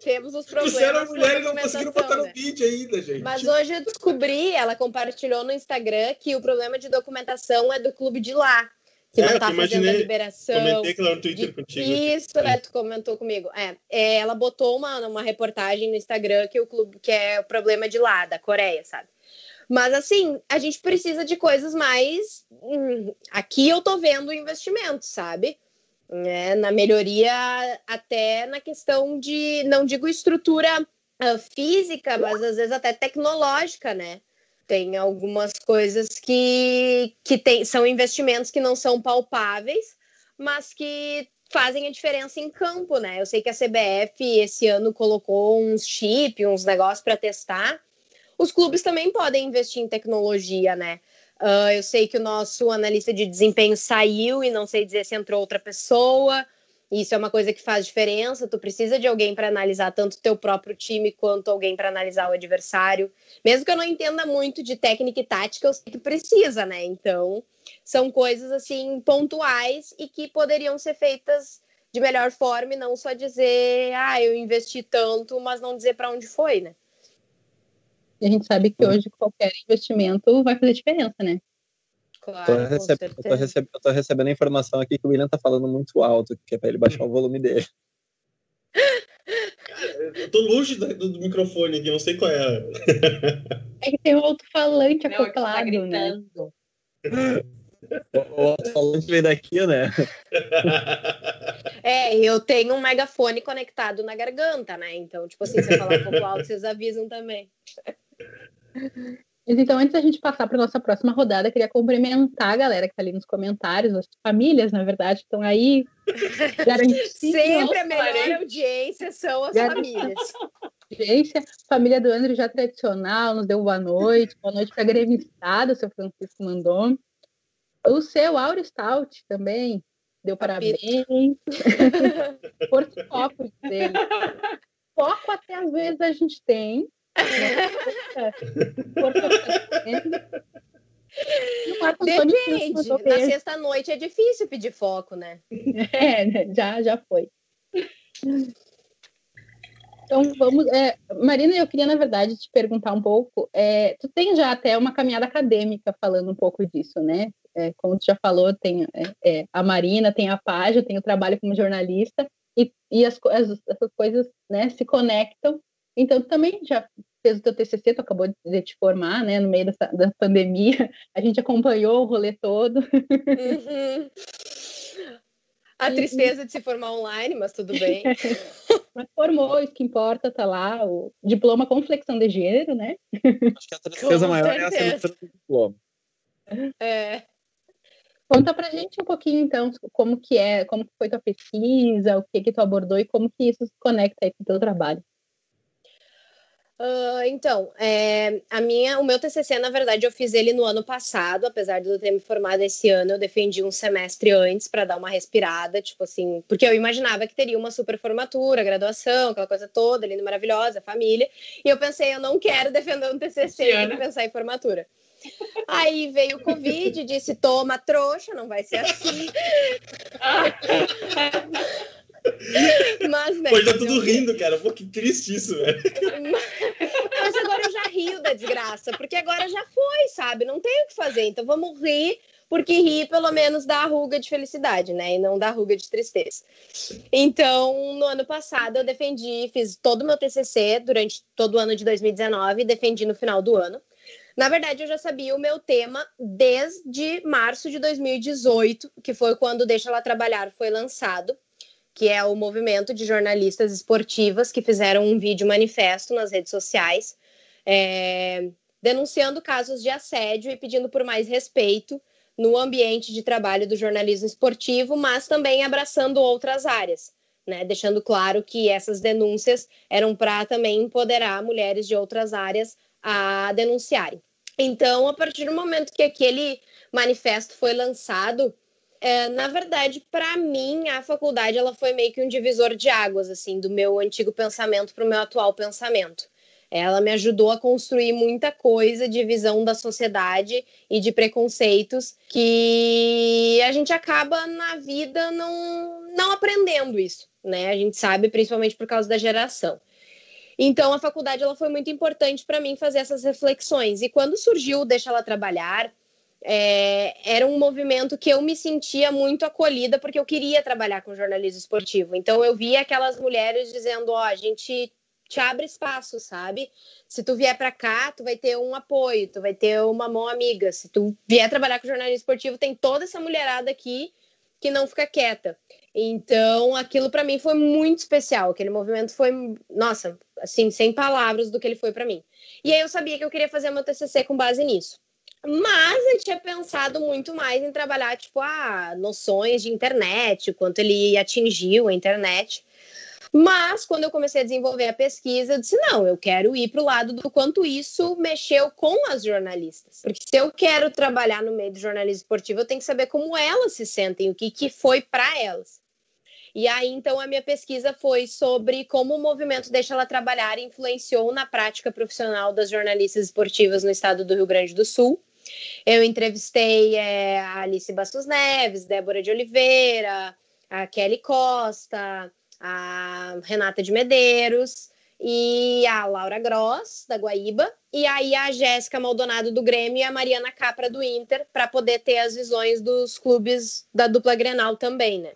temos os problemas. Trouxeram a mulher e não conseguiram botar no bid ainda, gente. Mas hoje eu descobri, ela compartilhou no Instagram que o problema de documentação é do clube de lá. Que é, não tá fazendo a liberação. Comentei que ela no Twitter de... contigo. Isso, é. tu comentou comigo. É, é, ela botou uma, uma reportagem no Instagram que o clube que é o problema de lá, da Coreia, sabe? Mas assim, a gente precisa de coisas mais. Hum, aqui eu tô vendo investimento, sabe? É, na melhoria, até na questão de, não digo estrutura uh, física, mas às vezes até tecnológica, né? Tem algumas coisas que, que tem, são investimentos que não são palpáveis, mas que fazem a diferença em campo, né? Eu sei que a CBF esse ano colocou uns chip, uns negócios para testar. Os clubes também podem investir em tecnologia, né? Uh, eu sei que o nosso analista de desempenho saiu e não sei dizer se entrou outra pessoa. Isso é uma coisa que faz diferença. Tu precisa de alguém para analisar tanto teu próprio time quanto alguém para analisar o adversário. Mesmo que eu não entenda muito de técnica e tática, eu sei que precisa, né? Então, são coisas assim pontuais e que poderiam ser feitas de melhor forma e não só dizer, ah, eu investi tanto, mas não dizer para onde foi, né? E a gente sabe que hoje qualquer investimento vai fazer diferença, né? Claro, tô recebendo, eu, tô recebendo, eu tô recebendo a informação aqui que o William tá falando muito alto, que é para ele baixar o volume dele. Cara, eu tô longe do, do, microfone aqui, não sei qual é. É que tem um alto-falante tá acoplado, tá né? O alto-falante vem daqui, né? É, eu tenho um megafone conectado na garganta, né? Então, tipo assim, se eu falar um pouco alto, vocês avisam também. Então, antes da gente passar para nossa próxima rodada, queria cumprimentar a galera que está ali nos comentários, as famílias, na verdade, estão aí. Sempre a melhor audiência são as famílias. Audiência, família do André já tradicional, nos deu boa noite, boa noite para a gremistada, o seu Francisco mandou. O seu Auro Stout também deu parabéns. Porto foco dele. Foco até às vezes a gente tem, Depende. Na sexta-noite é difícil pedir foco, né? É, né? já, já foi. Então, vamos. É, Marina, eu queria, na verdade, te perguntar um pouco. É, tu tem já até uma caminhada acadêmica falando um pouco disso, né? É, como tu já falou, tem é, é, a Marina, tem a página, tem o trabalho como jornalista, e, e as, as, essas coisas né, se conectam. Então, tu também já fez o teu TCC, tu acabou de te formar, né, no meio dessa, da pandemia, a gente acompanhou o rolê todo. Uhum. A tristeza de se formar online, mas tudo bem. mas formou, isso que importa, tá lá, o diploma com flexão de gênero, né? Acho que a tristeza com maior certeza. é a assinatura do diploma. É. Conta pra gente um pouquinho, então, como que é, como foi tua pesquisa, o que que tu abordou e como que isso se conecta aí com o teu trabalho. Uh, então, é, a minha, o meu TCC, na verdade, eu fiz ele no ano passado, apesar de eu ter me formado esse ano, eu defendi um semestre antes para dar uma respirada, tipo assim, porque eu imaginava que teria uma super formatura, graduação, aquela coisa toda, linda, maravilhosa, família, e eu pensei, eu não quero defender um TCC e pensar em formatura. Aí veio o Covid, disse: toma trouxa, não vai ser assim. Mas, né, Pô, tá tudo eu... rindo, cara. Pô, que triste isso, velho. Mas agora eu já rio da desgraça, porque agora já foi, sabe? Não tem o que fazer. Então vamos rir, porque rir pelo menos dá ruga de felicidade, né? E não dá ruga de tristeza. Então, no ano passado, eu defendi, fiz todo o meu TCC durante todo o ano de 2019, defendi no final do ano. Na verdade, eu já sabia o meu tema desde março de 2018, que foi quando Deixa Ela Trabalhar foi lançado que é o movimento de jornalistas esportivas que fizeram um vídeo manifesto nas redes sociais, é, denunciando casos de assédio e pedindo por mais respeito no ambiente de trabalho do jornalismo esportivo, mas também abraçando outras áreas, né? deixando claro que essas denúncias eram para também empoderar mulheres de outras áreas a denunciarem. Então, a partir do momento que aquele manifesto foi lançado, é, na verdade, para mim, a faculdade ela foi meio que um divisor de águas, assim, do meu antigo pensamento para o meu atual pensamento. Ela me ajudou a construir muita coisa de visão da sociedade e de preconceitos que a gente acaba na vida não, não aprendendo isso, né? A gente sabe, principalmente por causa da geração. Então, a faculdade ela foi muito importante para mim fazer essas reflexões. E quando surgiu Deixa Ela Trabalhar, é, era um movimento que eu me sentia muito acolhida porque eu queria trabalhar com jornalismo esportivo. Então eu via aquelas mulheres dizendo: ó, oh, a gente te abre espaço, sabe? Se tu vier para cá, tu vai ter um apoio, tu vai ter uma mão amiga. Se tu vier trabalhar com jornalismo esportivo, tem toda essa mulherada aqui que não fica quieta. Então, aquilo para mim foi muito especial. Aquele movimento foi, nossa, assim, sem palavras do que ele foi para mim. E aí eu sabia que eu queria fazer meu TCC com base nisso. Mas eu tinha pensado muito mais em trabalhar, tipo, ah, noções de internet, quanto ele atingiu a internet. Mas quando eu comecei a desenvolver a pesquisa, eu disse: não, eu quero ir para o lado do quanto isso mexeu com as jornalistas. Porque se eu quero trabalhar no meio do jornalismo esportivo, eu tenho que saber como elas se sentem, o que, que foi para elas. E aí, então, a minha pesquisa foi sobre como o movimento Deixa Ela Trabalhar influenciou na prática profissional das jornalistas esportivas no estado do Rio Grande do Sul. Eu entrevistei é, a Alice Bastos Neves, Débora de Oliveira, a Kelly Costa, a Renata de Medeiros e a Laura Gross, da Guaíba, e aí a Jéssica Maldonado do Grêmio e a Mariana Capra do Inter, para poder ter as visões dos clubes da dupla Grenal também, né?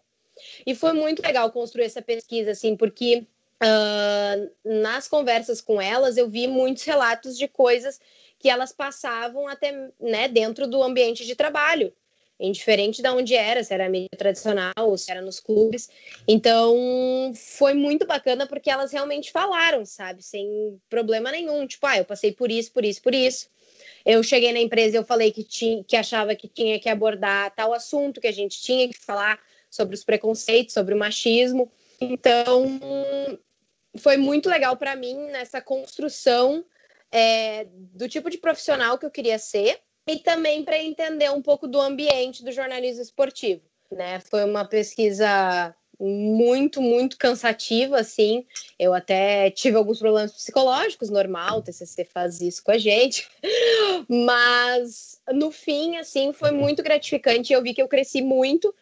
E foi muito legal construir essa pesquisa, assim, porque uh, nas conversas com elas eu vi muitos relatos de coisas que elas passavam até né, dentro do ambiente de trabalho, indiferente de onde era, se era mídia tradicional ou se era nos clubes. Então foi muito bacana porque elas realmente falaram, sabe, sem problema nenhum. Tipo, ah, eu passei por isso, por isso, por isso. Eu cheguei na empresa e eu falei que, tinha, que achava que tinha que abordar tal assunto, que a gente tinha que falar sobre os preconceitos, sobre o machismo. Então, foi muito legal para mim nessa construção é, do tipo de profissional que eu queria ser e também para entender um pouco do ambiente do jornalismo esportivo. Né? Foi uma pesquisa muito, muito cansativa, assim. Eu até tive alguns problemas psicológicos, normal, o TCC faz isso com a gente. Mas, no fim, assim, foi muito gratificante. Eu vi que eu cresci muito.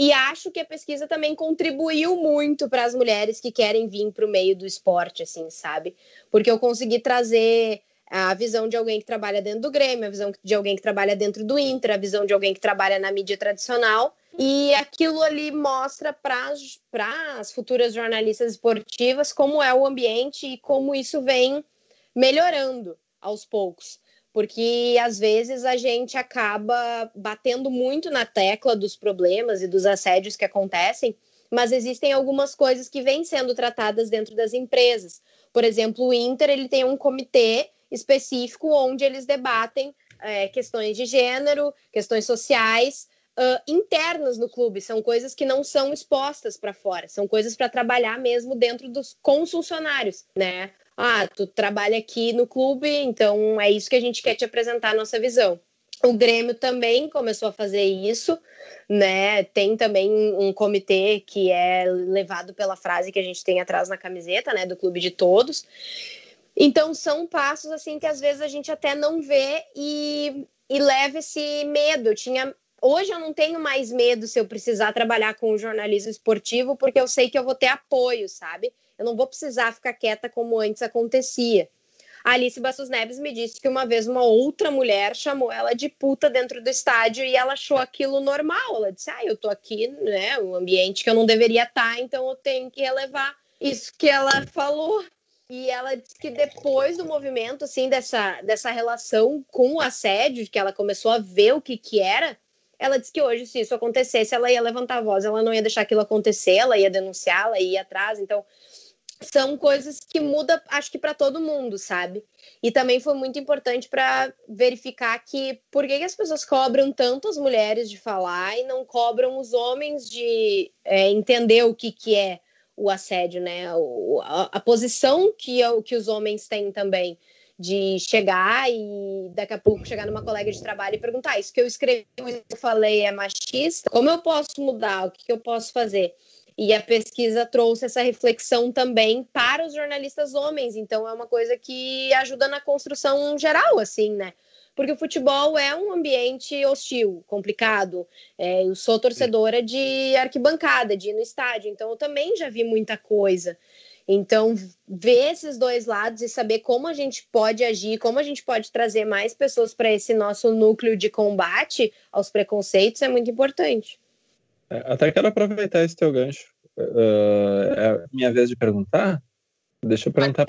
E acho que a pesquisa também contribuiu muito para as mulheres que querem vir para o meio do esporte, assim, sabe? Porque eu consegui trazer a visão de alguém que trabalha dentro do Grêmio, a visão de alguém que trabalha dentro do Inter, a visão de alguém que trabalha na mídia tradicional. E aquilo ali mostra para as futuras jornalistas esportivas como é o ambiente e como isso vem melhorando aos poucos. Porque às vezes a gente acaba batendo muito na tecla dos problemas e dos assédios que acontecem, mas existem algumas coisas que vêm sendo tratadas dentro das empresas. Por exemplo, o Inter ele tem um comitê específico onde eles debatem é, questões de gênero, questões sociais. Uh, internas no clube, são coisas que não são expostas para fora, são coisas para trabalhar mesmo dentro dos com os funcionários, né? Ah, tu trabalha aqui no clube, então é isso que a gente quer te apresentar a nossa visão. O Grêmio também começou a fazer isso, né? Tem também um comitê que é levado pela frase que a gente tem atrás na camiseta, né? Do clube de todos. Então são passos assim que às vezes a gente até não vê e, e leva esse medo. Eu tinha hoje eu não tenho mais medo se eu precisar trabalhar com jornalismo esportivo, porque eu sei que eu vou ter apoio, sabe? Eu não vou precisar ficar quieta como antes acontecia. A Alice Bastos Neves me disse que uma vez uma outra mulher chamou ela de puta dentro do estádio e ela achou aquilo normal. Ela disse: Ah, eu tô aqui, né? Um ambiente que eu não deveria estar, então eu tenho que relevar isso que ela falou. E ela disse que depois do movimento, assim, dessa, dessa relação com o assédio, que ela começou a ver o que, que era, ela disse que hoje, se isso acontecesse, ela ia levantar a voz, ela não ia deixar aquilo acontecer, ela ia denunciar, ela ia atrás. Então, são coisas que muda, acho que para todo mundo, sabe? E também foi muito importante para verificar que por que, que, as pessoas cobram tanto as mulheres de falar e não cobram os homens de é, entender o que, que é o assédio, né? O, a, a, posição que, que os homens têm também de chegar e daqui a pouco chegar numa colega de trabalho e perguntar: ah, isso que eu escrevi, isso que eu falei é machista? Como eu posso mudar? O que, que eu posso fazer? E a pesquisa trouxe essa reflexão também para os jornalistas homens, então é uma coisa que ajuda na construção geral, assim, né? porque o futebol é um ambiente hostil, complicado. É, eu sou torcedora de arquibancada, de ir no estádio, então eu também já vi muita coisa. Então, ver esses dois lados e saber como a gente pode agir, como a gente pode trazer mais pessoas para esse nosso núcleo de combate aos preconceitos é muito importante. É, até quero aproveitar esse teu gancho. Uh, é minha vez de perguntar? Deixa eu perguntar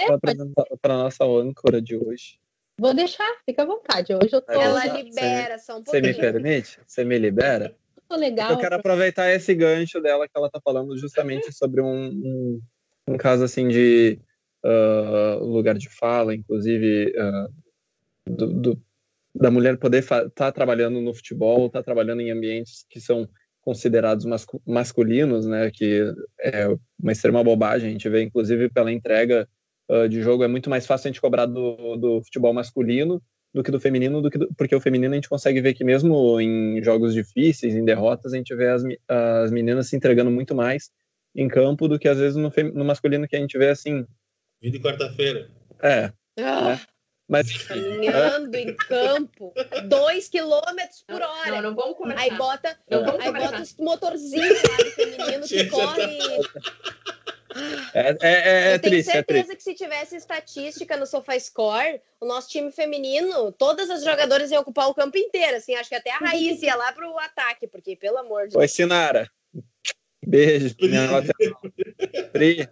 para a nossa âncora de hoje. Vou deixar, fica à vontade. Hoje eu tô. Ela libera só um pouquinho. Você me permite? Você me libera? Tô legal. Eu quero aproveitar esse gancho dela que ela tá falando justamente sobre um, um, um caso assim de uh, lugar de fala, inclusive uh, do, do, da mulher poder estar tá trabalhando no futebol, estar tá trabalhando em ambientes que são considerados mascu masculinos, né? Que é uma extrema bobagem. A gente vê, inclusive, pela entrega uh, de jogo, é muito mais fácil a gente cobrar do, do futebol masculino do que do feminino, do que do, porque o feminino a gente consegue ver que mesmo em jogos difíceis, em derrotas, a gente vê as, as meninas se entregando muito mais em campo do que às vezes no, no masculino que a gente vê assim. Vida de quarta-feira. É. Ah. Né? Mas caminhando em campo, dois quilômetros por hora. Não, não vamos começar. Aí bota, não, aí bota os motorzinhos lá do feminino que corre. É, é, é, Eu tenho certeza que se tivesse estatística no SofaScore, o nosso time feminino, todas as jogadoras iam ocupar o campo inteiro, assim, acho que até a Raiz ia lá pro ataque, porque, pelo amor de Oi, Deus. Oi, Sinara. Beijo. Pri.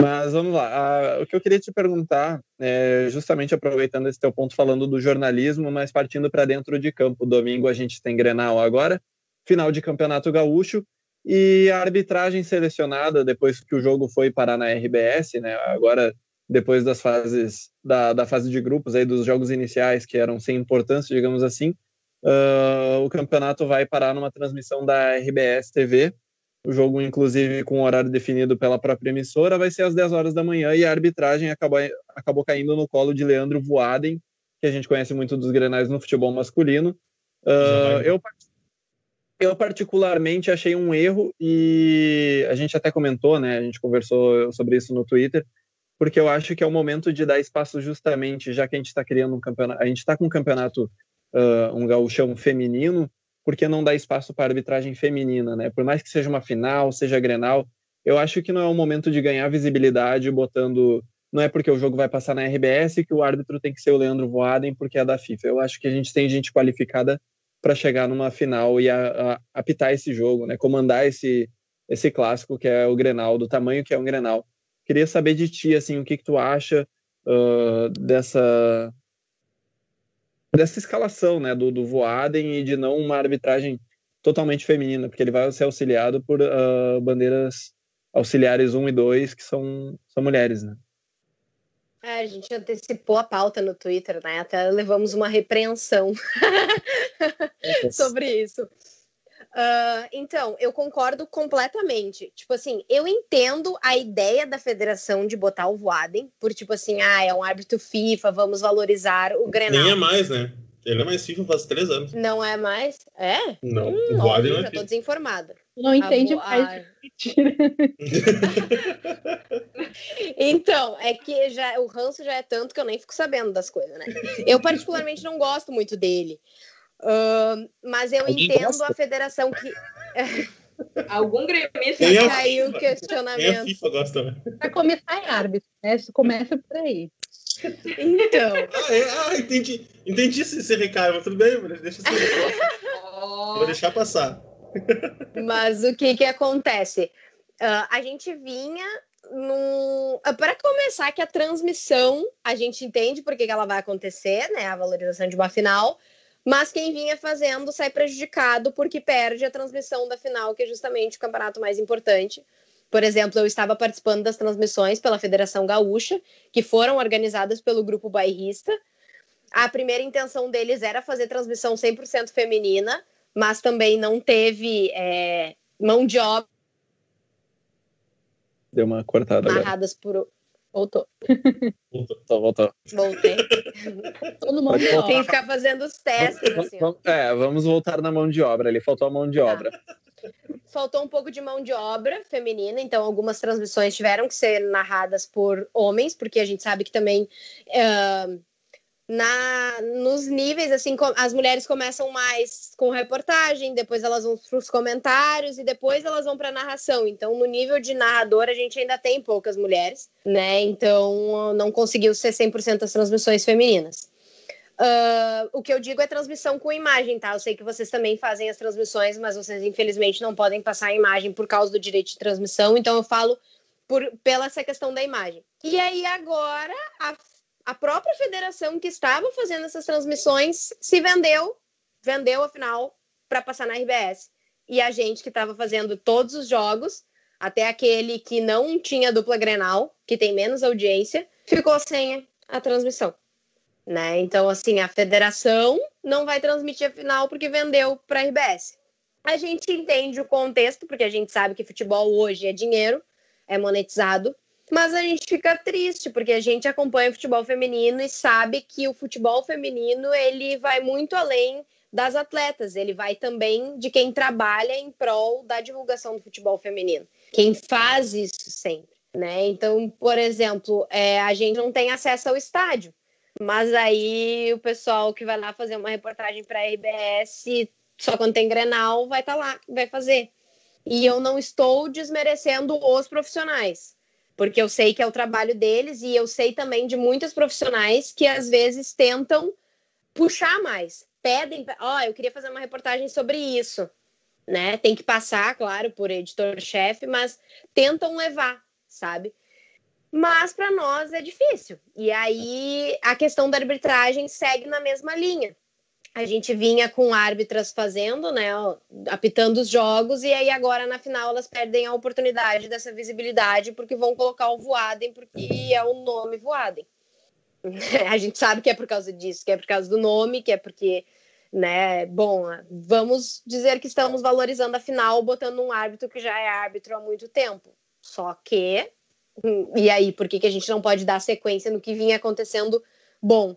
Mas vamos lá. Ah, o que eu queria te perguntar, é, justamente aproveitando esse teu ponto falando do jornalismo, mas partindo para dentro de campo. Domingo a gente tem Grenal agora, final de Campeonato Gaúcho. E a arbitragem selecionada, depois que o jogo foi parar na RBS, né, agora depois das fases da, da fase de grupos aí dos jogos iniciais que eram sem importância, digamos assim, uh, o campeonato vai parar numa transmissão da RBS TV. O jogo, inclusive, com horário definido pela própria emissora, vai ser às 10 horas da manhã e a arbitragem acabou, acabou caindo no colo de Leandro Voaden, que a gente conhece muito dos grenais no futebol masculino. Uh, eu eu particularmente achei um erro e a gente até comentou, né? A gente conversou sobre isso no Twitter, porque eu acho que é o momento de dar espaço justamente, já que a gente está criando um campeonato, a gente está com um campeonato, uh, um gauchão feminino, por que não dar espaço para arbitragem feminina, né? Por mais que seja uma final, seja Grenal, eu acho que não é o momento de ganhar visibilidade botando não é porque o jogo vai passar na RBS que o árbitro tem que ser o Leandro Voaden porque é da FIFA. Eu acho que a gente tem gente qualificada para chegar numa final e a, a, apitar esse jogo, né? Comandar esse esse clássico que é o Grenal, do tamanho que é um Grenal. Queria saber de ti, assim, o que, que tu acha uh, dessa dessa escalação, né, do, do Voaden e de não uma arbitragem totalmente feminina, porque ele vai ser auxiliado por uh, bandeiras auxiliares 1 e 2, que são, são mulheres, né? É, a gente antecipou a pauta no Twitter, né? Até levamos uma repreensão sobre isso. Uh, então, eu concordo completamente. Tipo assim, eu entendo a ideia da federação de botar o Voaden, por tipo assim, ah, é um árbitro FIFA, vamos valorizar o Grenal. Nem é mais, né? Ele é mais FIFA faz três anos. Não é mais? É? Não, hum, o Voaden não é Já tô desinformada. Não entende mais. então, é que já, o ranço já é tanto que eu nem fico sabendo das coisas, né? Eu, particularmente, não gosto muito dele. Uh, mas eu Alguém entendo gosta? a federação que. Algum gremista Tem caiu o questionamento. a FIFA gosta, né? Pra começar em árbitro, né? Começa por aí. Então. ah, é? ah, entendi. Entendi esse, esse recado, mas tudo bem, deixa assim. Vou deixar passar. Mas o que que acontece? Uh, a gente vinha no... Ah, para começar que a transmissão, a gente entende por que, que ela vai acontecer, né? A valorização de uma final. Mas quem vinha fazendo sai prejudicado porque perde a transmissão da final, que é justamente o campeonato mais importante. Por exemplo, eu estava participando das transmissões pela Federação Gaúcha, que foram organizadas pelo Grupo Bairrista. A primeira intenção deles era fazer transmissão 100% feminina, mas também não teve é, mão de obra. Deu uma cortada. Narradas por. Voltou. Voltou, voltou. Voltei. Todo mundo Tem que ficar fazendo os testes. Assim, é, vamos voltar na mão de obra. Ali faltou a mão de tá. obra. Faltou um pouco de mão de obra feminina, então algumas transmissões tiveram que ser narradas por homens, porque a gente sabe que também uh, na, nos níveis, assim, as mulheres começam mais com reportagem, depois elas vão para os comentários e depois elas vão para narração. Então, no nível de narrador, a gente ainda tem poucas mulheres, né? Então, não conseguiu ser 100% das transmissões femininas. Uh, o que eu digo é transmissão com imagem, tá? Eu sei que vocês também fazem as transmissões, mas vocês, infelizmente, não podem passar a imagem por causa do direito de transmissão, então eu falo por, pela essa questão da imagem. E aí, agora, a a própria federação que estava fazendo essas transmissões se vendeu, vendeu afinal para passar na RBS. E a gente que estava fazendo todos os jogos, até aquele que não tinha dupla Grenal, que tem menos audiência, ficou sem a transmissão. Né? Então, assim, a federação não vai transmitir a final porque vendeu para a RBS. A gente entende o contexto, porque a gente sabe que futebol hoje é dinheiro, é monetizado, mas a gente fica triste porque a gente acompanha o futebol feminino e sabe que o futebol feminino ele vai muito além das atletas, ele vai também de quem trabalha em prol da divulgação do futebol feminino, quem faz isso sempre, né? Então, por exemplo, é, a gente não tem acesso ao estádio, mas aí o pessoal que vai lá fazer uma reportagem para a RBS só quando tem Grenal vai estar tá lá, vai fazer. E eu não estou desmerecendo os profissionais porque eu sei que é o trabalho deles e eu sei também de muitos profissionais que às vezes tentam puxar mais, pedem, ó, oh, eu queria fazer uma reportagem sobre isso, né? Tem que passar, claro, por editor-chefe, mas tentam levar, sabe? Mas para nós é difícil. E aí a questão da arbitragem segue na mesma linha a gente vinha com árbitras fazendo, né, apitando os jogos, e aí agora na final elas perdem a oportunidade dessa visibilidade porque vão colocar o Voaden, porque é o nome Voaden. a gente sabe que é por causa disso, que é por causa do nome, que é porque, né, bom, vamos dizer que estamos valorizando a final botando um árbitro que já é árbitro há muito tempo. Só que, e aí, por que, que a gente não pode dar sequência no que vinha acontecendo bom?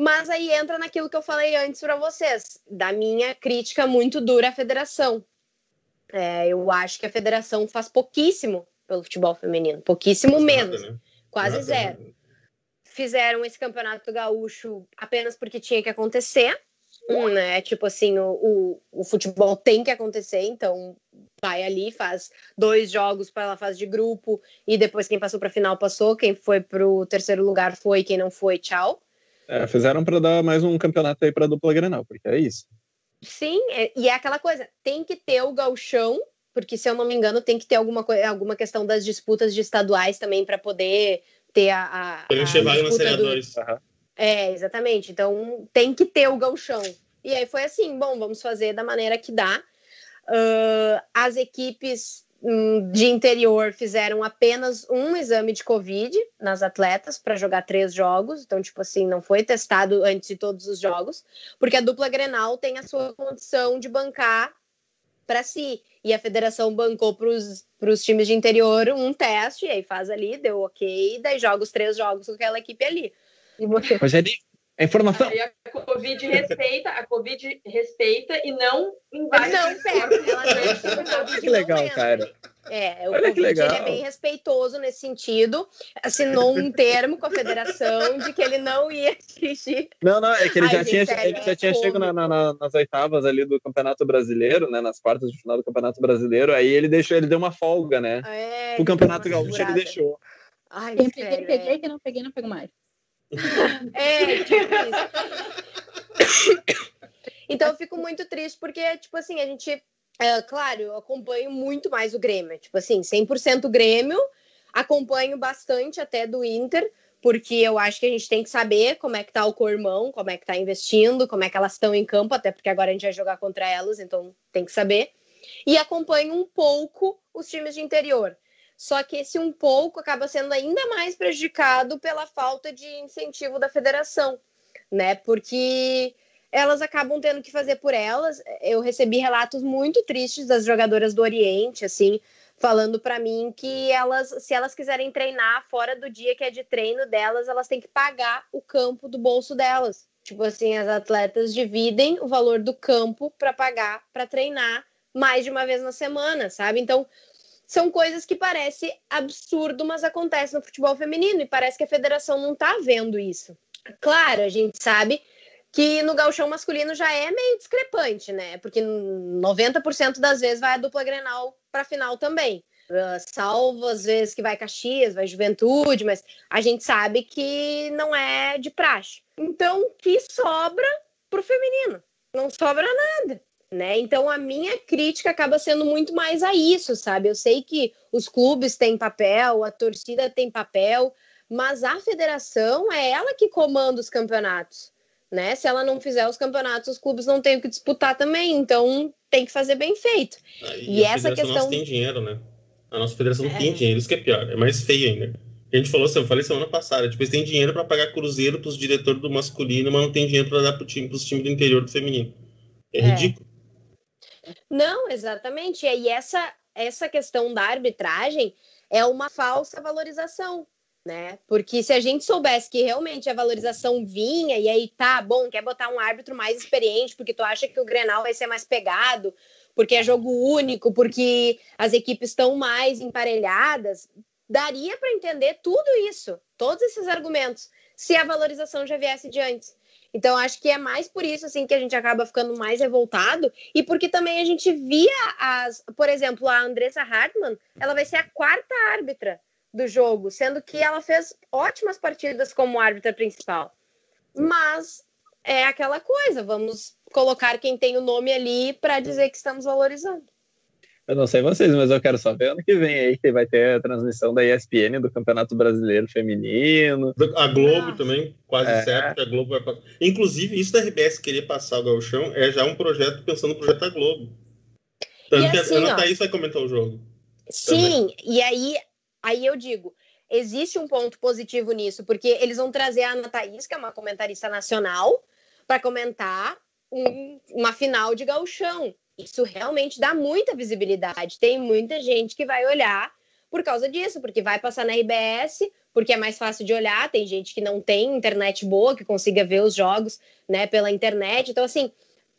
Mas aí entra naquilo que eu falei antes para vocês, da minha crítica muito dura à federação. É, eu acho que a federação faz pouquíssimo pelo futebol feminino, pouquíssimo mesmo, né? quase Nada, zero. Né? Fizeram esse campeonato gaúcho apenas porque tinha que acontecer, né? Tipo assim, o, o, o, futebol tem que acontecer, então vai ali, faz dois jogos para a fase de grupo e depois quem passou para a final passou, quem foi para o terceiro lugar foi, quem não foi, tchau. É, fizeram para dar mais um campeonato aí para dupla Grenal, porque é isso. Sim, é, e é aquela coisa, tem que ter o galchão, porque se eu não me engano tem que ter alguma, alguma questão das disputas de estaduais também para poder ter a, a, a disputa na Série do... 2. Uhum. É, exatamente. Então tem que ter o galchão. E aí foi assim, bom, vamos fazer da maneira que dá. Uh, as equipes de interior fizeram apenas um exame de Covid nas atletas para jogar três jogos. Então, tipo assim, não foi testado antes de todos os jogos, porque a dupla Grenal tem a sua condição de bancar para si. E a federação bancou para os times de interior um teste, e aí faz ali, deu ok, daí joga os três jogos com aquela equipe ali. Rogério, a informação. Aí a Covid respeita, a Covid respeita e não invade. Não, certo. Ela deixa o que legal, cara. É, o Olha Covid ele é bem respeitoso nesse sentido. Assinou um termo com a federação de que ele não ia assistir. Não, não, é que ele já tinha, ele já tinha chegado na, na, nas oitavas ali do Campeonato Brasileiro, né? Nas quartas de final do Campeonato Brasileiro. Aí ele deixou, ele deu uma folga, né? É, o Campeonato Gaúcho ele deixou. Ai, peguei, sério, peguei, é. quem não peguei, não pego mais. É, tipo. Então eu fico muito triste porque, tipo assim, a gente. É, claro, eu acompanho muito mais o Grêmio. Tipo assim, 100% Grêmio. Acompanho bastante até do Inter, porque eu acho que a gente tem que saber como é que tá o Cormão, como é que tá investindo, como é que elas estão em campo, até porque agora a gente vai jogar contra elas, então tem que saber. E acompanho um pouco os times de interior. Só que esse um pouco acaba sendo ainda mais prejudicado pela falta de incentivo da federação, né? Porque elas acabam tendo que fazer por elas. Eu recebi relatos muito tristes das jogadoras do Oriente, assim, falando para mim que elas, se elas quiserem treinar fora do dia que é de treino delas, elas têm que pagar o campo do bolso delas. Tipo assim, as atletas dividem o valor do campo para pagar para treinar mais de uma vez na semana, sabe? Então, são coisas que parece absurdo, mas acontecem no futebol feminino e parece que a federação não está vendo isso. Claro, a gente sabe que no gauchão masculino já é meio discrepante, né? Porque 90% das vezes vai a dupla Grenal para final também. Uh, salvo às vezes que vai Caxias, vai Juventude, mas a gente sabe que não é de praxe. Então, que sobra pro feminino? Não sobra nada né? Então a minha crítica acaba sendo muito mais a isso, sabe? Eu sei que os clubes têm papel, a torcida tem papel, mas a federação é ela que comanda os campeonatos, né? Se ela não fizer os campeonatos, os clubes não têm o que disputar também, então tem que fazer bem feito. Ah, e, e essa questão nossa tem dinheiro, né? A nossa federação não é. tem dinheiro, isso que é pior, é mais feio ainda. A gente falou, eu falei semana passada, tipo, eles têm dinheiro para pagar cruzeiro para os diretores do masculino, mas não tem dinheiro para dar para time, os times do interior do feminino. É, é. ridículo. Não, exatamente. E essa, essa questão da arbitragem é uma falsa valorização, né? Porque se a gente soubesse que realmente a valorização vinha e aí tá bom, quer botar um árbitro mais experiente porque tu acha que o Grenal vai ser mais pegado, porque é jogo único, porque as equipes estão mais emparelhadas, daria para entender tudo isso, todos esses argumentos, se a valorização já viesse de antes. Então, acho que é mais por isso assim que a gente acaba ficando mais revoltado e porque também a gente via as, por exemplo, a Andressa Hartmann, ela vai ser a quarta árbitra do jogo, sendo que ela fez ótimas partidas como árbitra principal. Mas é aquela coisa, vamos colocar quem tem o nome ali para dizer que estamos valorizando. Eu não sei vocês, mas eu quero só ver ano que vem aí que vai ter a transmissão da ESPN do Campeonato Brasileiro Feminino. A Globo ah. também, quase é. certo que a Globo vai passar. Inclusive, isso da RBS querer passar o Gauchão é já um projeto pensando no projeto da Globo. Tanto e que assim, a Ana ó, Thaís vai comentar o jogo. Sim, também. e aí, aí eu digo, existe um ponto positivo nisso, porque eles vão trazer a Ana Thaís, que é uma comentarista nacional, para comentar um, uma final de gauchão. Isso realmente dá muita visibilidade. Tem muita gente que vai olhar por causa disso, porque vai passar na RBS, porque é mais fácil de olhar, tem gente que não tem internet boa, que consiga ver os jogos, né, pela internet. Então, assim,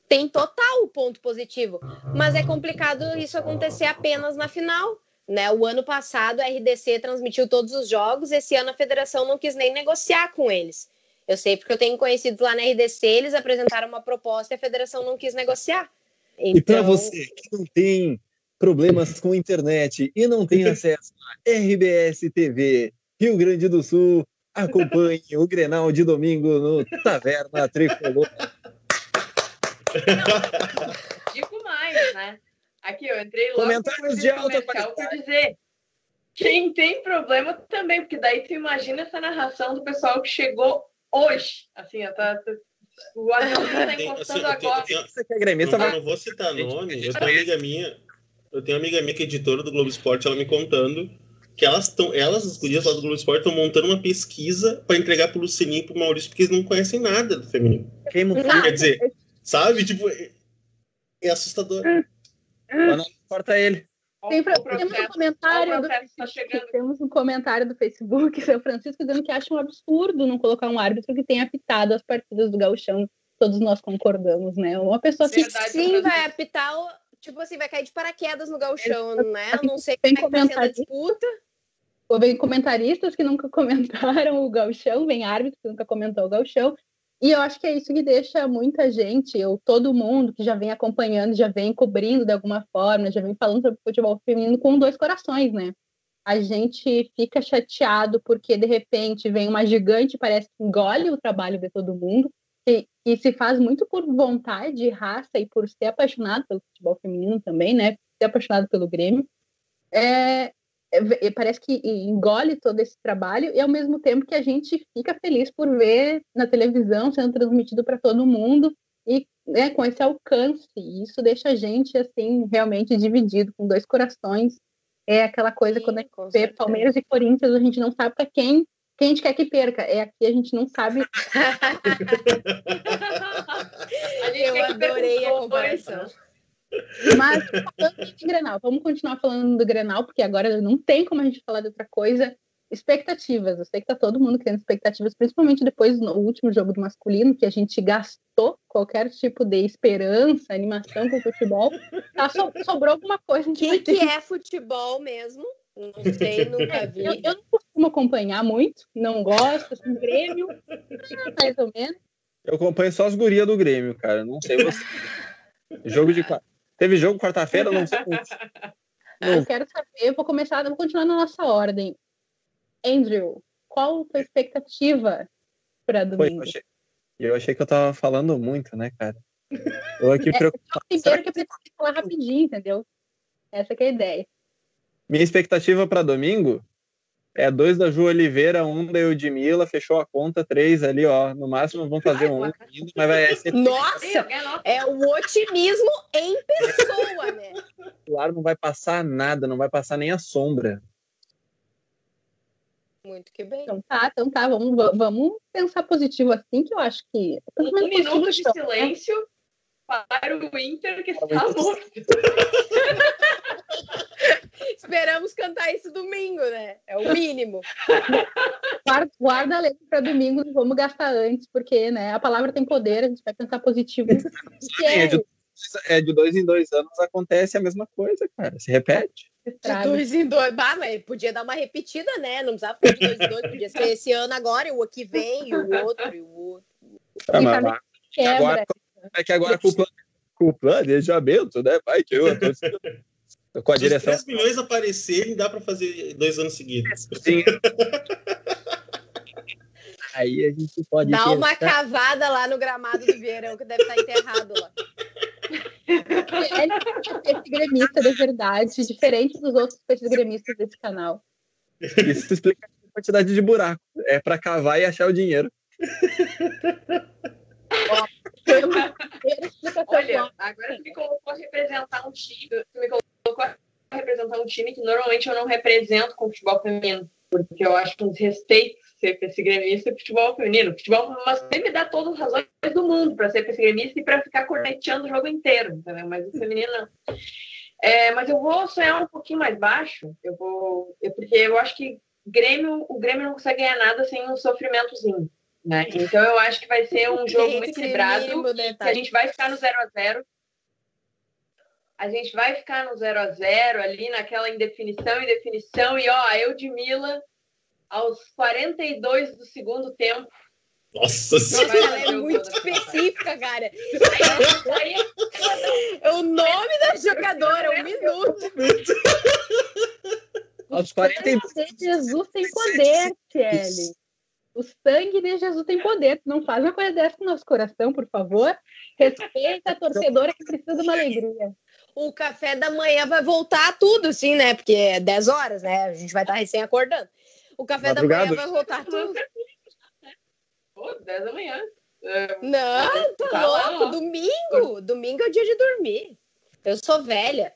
tem total ponto positivo, mas é complicado isso acontecer apenas na final. Né? O ano passado a RDC transmitiu todos os jogos, esse ano a federação não quis nem negociar com eles. Eu sei porque eu tenho conhecidos lá na RDC, eles apresentaram uma proposta e a federação não quis negociar. Então... E para você que não tem problemas com internet e não tem acesso a RBS TV Rio Grande do Sul, acompanhe o Grenal de domingo no Taverna Tricolor. Digo mais, né? Aqui, eu entrei logo Comentários de alta para dizer quem tem problema também, porque daí tu imagina essa narração do pessoal que chegou hoje. Assim, tá, tá, o avião tá encostando agora. Você quer gremista, não, não vou citar nome. Eu tenho uma amiga minha, eu tenho uma amiga minha que é editora do Globo Esporte, ela me contando que elas estão, elas, as gurias lá do Globo Esporte, estão montando uma pesquisa para entregar pro Lucininho e pro Maurício, porque eles não conhecem nada do feminino. Quem Quer dizer, sabe? Tipo, é, é assustador. Não corta ele. Tem, temos, um comentário do, tá temos um comentário do Facebook, seu Francisco, dizendo que acha um absurdo não colocar um árbitro que tenha apitado as partidas do Gauchão. Todos nós concordamos, né? Uma pessoa que Verdade, sim vai apitar, tipo assim, vai cair de paraquedas no Gauchão, né? Não sei como é que vai ser a disputa. Ou vem comentaristas que nunca comentaram o Gauchão, vem árbitro que nunca comentou o Gauchão. E eu acho que é isso que deixa muita gente, ou todo mundo que já vem acompanhando, já vem cobrindo de alguma forma, já vem falando sobre futebol feminino com dois corações, né? A gente fica chateado porque de repente vem uma gigante, parece que engole o trabalho de todo mundo, e, e se faz muito por vontade, raça e por ser apaixonado pelo futebol feminino também, né? Ser apaixonado pelo Grêmio. É, parece que engole todo esse trabalho e ao mesmo tempo que a gente fica feliz por ver na televisão sendo transmitido para todo mundo e né, com esse alcance. Isso deixa a gente assim realmente dividido com dois corações. É aquela coisa Sim, quando a gente vê certeza. Palmeiras e Corinthians, a gente não sabe para quem quem a gente quer que perca. É aqui a gente não sabe. a gente Eu adorei a comparação. Mas falando de Grenal, vamos continuar falando do Grenal, porque agora não tem como a gente falar de outra coisa. Expectativas, eu sei que tá todo mundo criando expectativas, principalmente depois do último jogo do masculino, que a gente gastou qualquer tipo de esperança, animação com o futebol. Tá, so, sobrou alguma coisa. O que, que é futebol mesmo? Não sei, nunca vi. Eu, eu, não costumo acompanhar muito, não gosto, assim, Grêmio, mais ou menos. Eu acompanho só as gurias do Grêmio, cara, não sei você. Jogo de Teve jogo quarta-feira, não sei. Não. Eu quero saber, vou começar, vou continuar na nossa ordem. Andrew, qual a tua expectativa para domingo? eu, achei, eu achei que eu tava falando muito, né, cara? Eu aqui é, preocupado. Primeiro que eu preciso falar rapidinho, entendeu? Essa é a ideia. Minha expectativa para domingo é dois da Ju Oliveira, um da Eudmila, fechou a conta, três ali, ó. No máximo vão fazer um, mas vai ser. Nossa! É o otimismo em pessoa, né? Claro, não vai passar nada, não vai passar nem a sombra. Muito que bem. Então tá, então tá, vamos, vamos pensar positivo assim, que eu acho que. Um minuto de né? silêncio para o Inter que está morto. Esperamos cantar isso domingo, né? É o mínimo. Guarda, guarda a letra para domingo, não vamos gastar antes, porque né, a palavra tem poder, a gente vai pensar positivo. É, de, é de dois em dois anos acontece a mesma coisa, cara. Se repete. De dois em dois. Bah, mas podia dar uma repetida, né? Não precisava ficar de dois em dois, podia ser esse ano agora, e o que vem, e o outro, e o outro. Ah, mas, mas, agora, é que agora com o, com o planejamento, né? Vai que eu com a Se direção. Se os 3 milhões aparecerem, dá para fazer dois anos seguidos. Sim. Aí a gente pode. Dá pensar... uma cavada lá no gramado do Vieirão, que deve estar enterrado lá. É esse gremista de verdade, diferente dos outros peixes gremistas desse canal. Isso explica a quantidade de buraco. É para cavar e achar o dinheiro. Olha, agora tu me colocou a representar um time, tu me colocou a representar um time que normalmente eu não represento com futebol feminino, porque eu acho que um desrespeito ser esse gremista e futebol feminino. Futebol mas me dá todas as razões do mundo para ser esse gremista e para ficar corneteando o jogo inteiro, entendeu? Mas o feminino não. É, mas eu vou sonhar um pouquinho mais baixo. Eu vou, eu, porque eu acho que Grêmio, o Grêmio não consegue ganhar nada sem um sofrimentozinho. Né? Então eu acho que vai ser um jogo muito equilibrado. Que a gente vai ficar no 0 a 0 A gente vai ficar no 0 a 0 ali naquela indefinição, indefinição. E ó, eu de Mila, aos 42 do segundo tempo. Nossa Senhora! Ela é muito específica, cara. É o nome da jogadora, um minuto. Aos 42. Jesus tem poder, Kelly. O sangue de Jesus tem poder. Não faz uma coisa dessa no nosso coração, por favor. Respeita a torcedora que precisa de uma alegria. O café da manhã vai voltar tudo, sim, né? Porque é 10 horas, né? A gente vai estar recém acordando. O café Madrugado. da manhã vai voltar tudo. Pô, 10 da manhã. Não, tá, tá louco. Lá. Domingo. Domingo é o dia de dormir. Eu sou velha.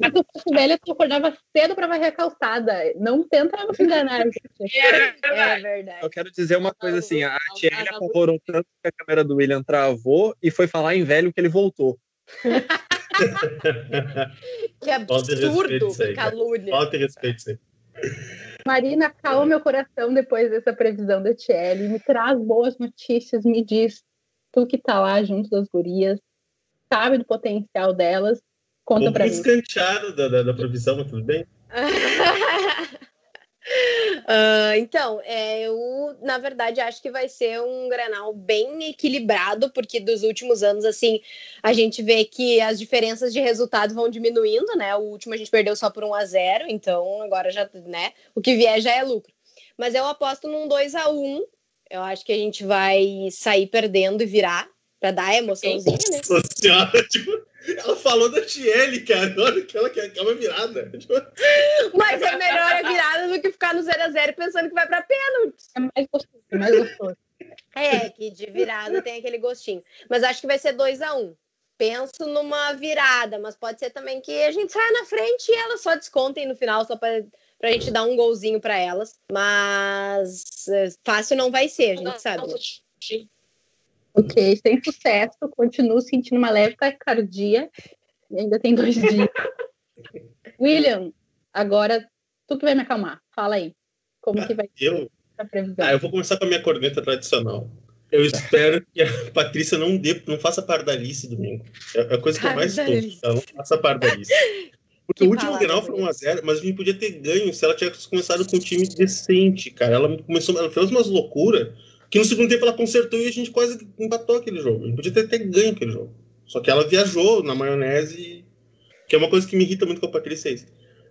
Mas se fosse velha, tu acordava cedo para varrer a calçada. Não tenta me enganar. É verdade. Eu quero dizer uma coisa assim: a Thierry apavorou tanto que a câmera do William travou e foi falar em velho que ele voltou. que absurdo, calúnia. Falta respeito, sim. Marina, calma meu coração depois dessa previsão da Thierry. Me traz boas notícias, me diz. Tu que tá lá junto das gurias, sabe do potencial delas Conta para mim. escanteado da, da, da previsão, tudo bem? Uh, então, é, eu na verdade acho que vai ser um Granal bem equilibrado, porque dos últimos anos, assim, a gente vê que as diferenças de resultado vão diminuindo, né? O último a gente perdeu só por 1 a 0 então agora já, né? O que vier já é lucro. Mas eu aposto num 2 a 1 Eu acho que a gente vai sair perdendo e virar, para dar emoçãozinha, né? Nossa senhora, tipo. Ela falou da Tiele, cara. Olha que ela quer uma virada. Mas é melhor a virada do que ficar no 0x0 pensando que vai pra pênalti. É mais gostoso, é mais gostoso. É, que de virada tem aquele gostinho. Mas acho que vai ser 2x1. Um. Penso numa virada, mas pode ser também que a gente saia na frente e elas só descontem no final, só pra, pra gente dar um golzinho pra elas. Mas é, fácil não vai ser, a gente sabe. Ok, sem sucesso, continuo sentindo uma leve taquicardia. Ainda tem dois dias. William, agora tu que vai me acalmar. Fala aí. Como que vai eu? ser a previsão? Ah, eu vou começar com a minha corneta tradicional. Eu espero que a Patrícia não dê, não faça pardalice domingo. É a coisa que eu mais estou. Ela não faça pardalice. Porque que o último final foi 1x0, mas a gente podia ter ganho se ela tivesse começado com um time decente, cara. Ela começou, ela fez umas loucuras que no segundo tempo ela consertou e a gente quase empatou aquele jogo. A gente podia ter até ganho aquele jogo. Só que ela viajou na maionese, que é uma coisa que me irrita muito com a Patrícia.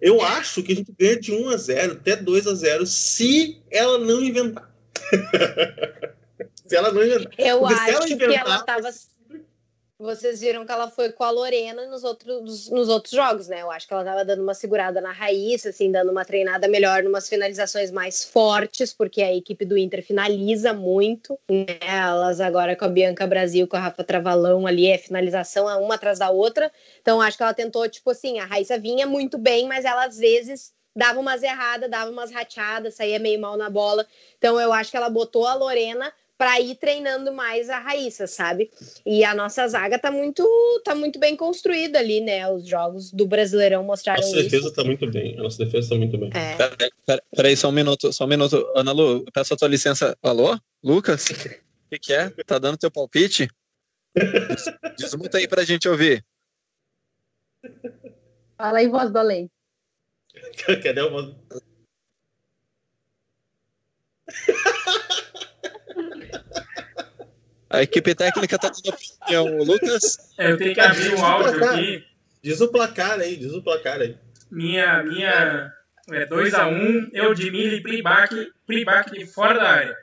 Eu acho que a gente ganha de 1 a 0 até 2 a 0 se ela não inventar. se ela não inventar. Eu Porque acho inventar, que ela estava vocês viram que ela foi com a Lorena nos outros, nos outros jogos, né? Eu acho que ela tava dando uma segurada na raiz, assim, dando uma treinada melhor, numas finalizações mais fortes, porque a equipe do Inter finaliza muito. Né? Elas agora com a Bianca Brasil, com a Rafa Travalão ali, é finalização uma atrás da outra. Então, acho que ela tentou, tipo assim, a Raíssa vinha muito bem, mas ela às vezes dava umas erradas, dava umas rateadas, saía meio mal na bola. Então, eu acho que ela botou a Lorena para ir treinando mais a Raíssa, sabe? E a nossa zaga tá muito, tá muito bem construída ali, né? Os jogos do Brasileirão mostraram nossa isso. Nossa defesa tá muito bem. A nossa defesa tá muito bem. É. Peraí, pera, pera só um minuto, só um minuto. Ana Lu, peço a tua licença. Alô? Lucas? O que, que, é? Tá dando teu palpite? Desmuta aí pra gente ouvir. Fala aí, voz do além. Cadê a voz? A equipe técnica tá dando opinião. Lucas? É, eu tenho que abrir o áudio aqui. Diz o placar aí, diz o placar aí. Minha, minha é 2x1, um, eu de milho e Pribac, Pribac de fora da área.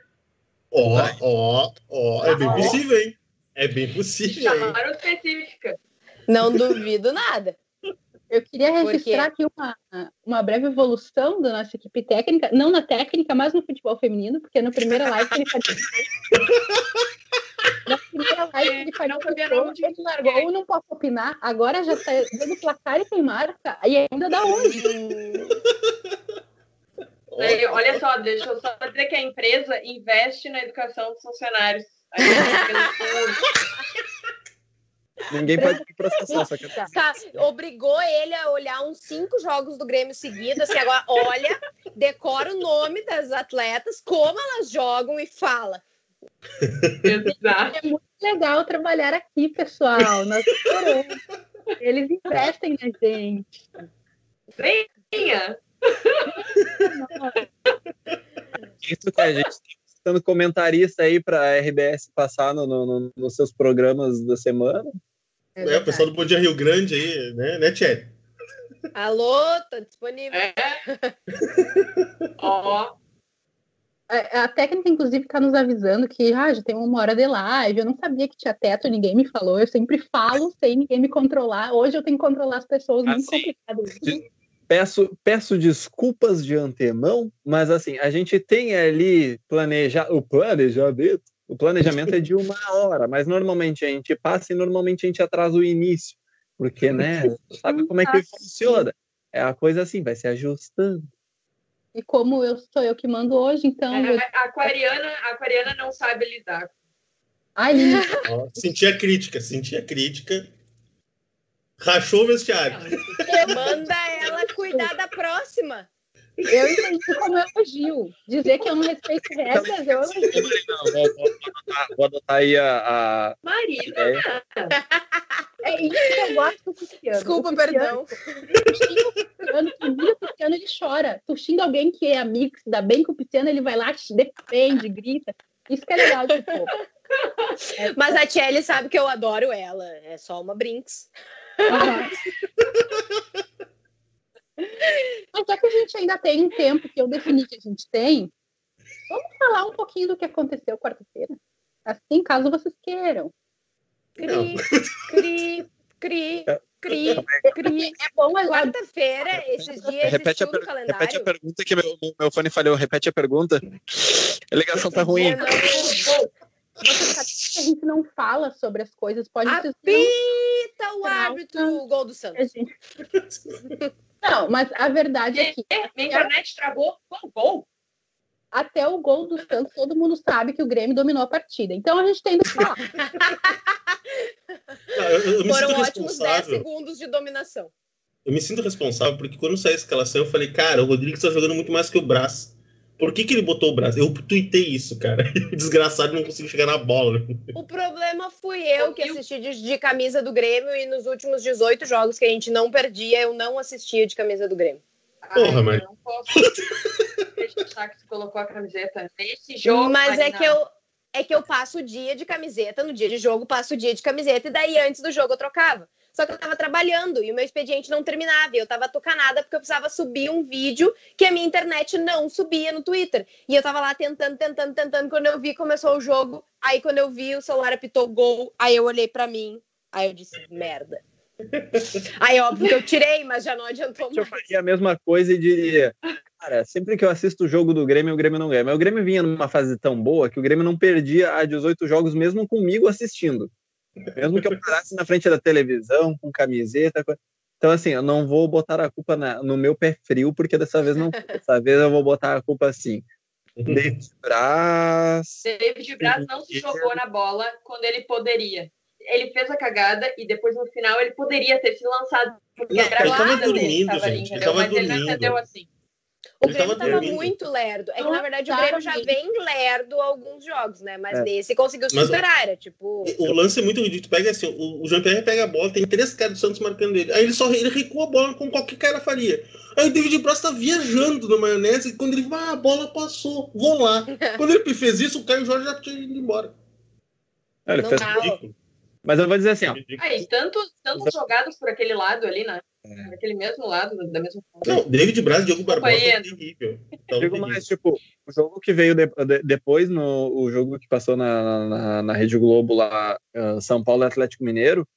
Ó, ó, ó, é bem possível, hein? É bem possível. Chamaram específica. Não duvido nada. Eu queria registrar aqui uma, uma breve evolução da nossa equipe técnica, não na técnica, mas no futebol feminino, porque na primeira live ele Na primeira live ele participou, ele largou, não posso opinar, agora já está dando placar e tem marca, e ainda dá onde? Olha só, deixa eu só dizer que a empresa investe na educação dos funcionários. Ninguém pode processar, só que Tá, obrigou ele a olhar uns cinco jogos do Grêmio seguidos, assim, agora olha, decora o nome das atletas, como elas jogam e fala. Exato. É muito legal trabalhar aqui, pessoal. Nós. Eles investem na gente. Venha! isso que a gente está sendo comentarista aí para a RBS passar no, no- no- nos seus programas da semana. É, o pessoal do Bom Dia Rio Grande aí, né, né, Tchê? Alô, tá disponível. É. Ó, A, a técnica, inclusive, está nos avisando que ah, já tem uma hora de live. Eu não sabia que tinha teto, ninguém me falou. Eu sempre falo sem ninguém me controlar. Hoje eu tenho que controlar as pessoas, muito Assim, complicado isso. Peço, peço desculpas de antemão, mas assim, a gente tem ali planeja, o planejamento. O planejamento é de uma hora, mas normalmente a gente passa e normalmente a gente atrasa o início. Porque, né? Sabe como é que funciona? É a coisa assim, vai se ajustando. E como eu sou eu que mando hoje, então. eu... a aquariana, a aquariana não sabe lidar. Ai, Senti a crítica, senti a crítica. Rachou o vestiário. Manda ela cuidar da próxima. Eu entendi como elogio. Dizer que eu não respeito regras, eu elogio. Não, vou, vou- vou adotar, vou adotar aí a. a- Marina, É. É isso que eu gosto do Cristiano. Desculpa, O Cristiano- perdão. Xinga o Pisciano, tu humilha o Pisciano, ele chora. Tu xinga alguém que é amigo, que se dá bem com o Pisciano, ele vai lá, te defende, grita. Isso que é legal de povo. Mas a Tchelle sabe que eu adoro ela. É só uma Brinks. Mas já que a gente ainda tem um tempo que eu defini que a gente tem, vamos falar um pouquinho do que aconteceu quarta-feira. Assim, caso vocês queiram. Cri, cri, cri, cri, cri. É bom agora. Quarta-feira, esses dias Repete a, calendário. repete a pergunta que meu, meu fone falhou. Repete a pergunta. A ligação tá ruim. Eu não- Você sabe que a gente não fala sobre as coisas, pode ser Apita o árbitro o gol do a Santos. gente. Não, mas a verdade é que minha internet travou. Gol, gol. até o gol do Santos, todo mundo sabe que o Grêmio dominou a partida. Então a gente tem que falar. Eu, eu me Foram sinto ótimos 10 responsável. segundos de dominação. Eu me sinto responsável porque quando saiu a escalação, eu falei, cara, o Rodrigues tá jogando muito mais que o Brás. Por que, que ele botou o Brás? Eu tuitei isso, cara. O desgraçado não conseguiu chegar na bola. O problema fui eu que assisti de, de camisa do Grêmio e nos últimos 18 jogos que a gente não perdia, eu não assistia de camisa do Grêmio. Porra, Ai, mas- eu não posso deixar que você colocou a camiseta nesse jogo. Mas é que eu é que eu passo o dia de camiseta, no dia de jogo passo o dia de camiseta e daí antes do jogo eu trocava. Só que eu tava trabalhando e o meu expediente não terminava. E eu tava tocanada porque eu precisava subir um vídeo que a minha internet não subia no Twitter. E eu tava lá tentando, tentando, tentando. Quando eu vi, começou o jogo. Aí quando eu vi, o celular apitou gol. Aí eu olhei pra mim. Aí eu disse, merda. Aí óbvio que eu tirei, mas já não adiantou Eu mais. faria a mesma coisa e diria, cara, sempre que eu assisto o jogo do Grêmio, o Grêmio não ganha. Mas o Grêmio vinha numa fase tão boa que o Grêmio não perdia a 18 jogos mesmo comigo assistindo. Mesmo que eu parasse na frente da televisão, com camiseta. co- Então, assim, eu não vou botar a culpa na- no meu pé frio, porque dessa vez não. Dessa vez eu vou botar a culpa assim. David Braz. David Braz não se jogou na bola quando ele poderia. Ele fez a cagada e depois no final ele poderia ter se lançado. Porque Não, a ele tava gravada dele dormindo, tava ali, gente, ele tava Mas ele não dormindo. entendeu assim. O Grêmio tava tava dormindo. muito lerdo. É que, Não na verdade, o Grêmio já vem lerdo alguns jogos, né? Mas É. nesse conseguiu Mas- superar. Era tipo. O lance é muito ridículo. Pega assim, o, o Jean-Pierre pega a bola, tem três caras do Santos marcando ele. Aí ele só ele recua a bola como qualquer cara faria. Aí o David Braz tá viajando na maionese e quando ele vai, ah, a bola passou, vou lá. quando ele fez isso, o Caio Jorge já tinha ido embora. Ele Não fez-. Mas eu vou dizer assim, ó. Aí, tantos, tantas jogadas por aquele lado ali, né? É. Naquele mesmo lado, da mesma forma. Não, David Braz e Diogo Barbosa é terrível. Tá Digo terrível. mais, tipo, o jogo que veio de- de- depois, no, o jogo que passou na, na, na Rede Globo lá, ah, São Paulo e Atlético Mineiro,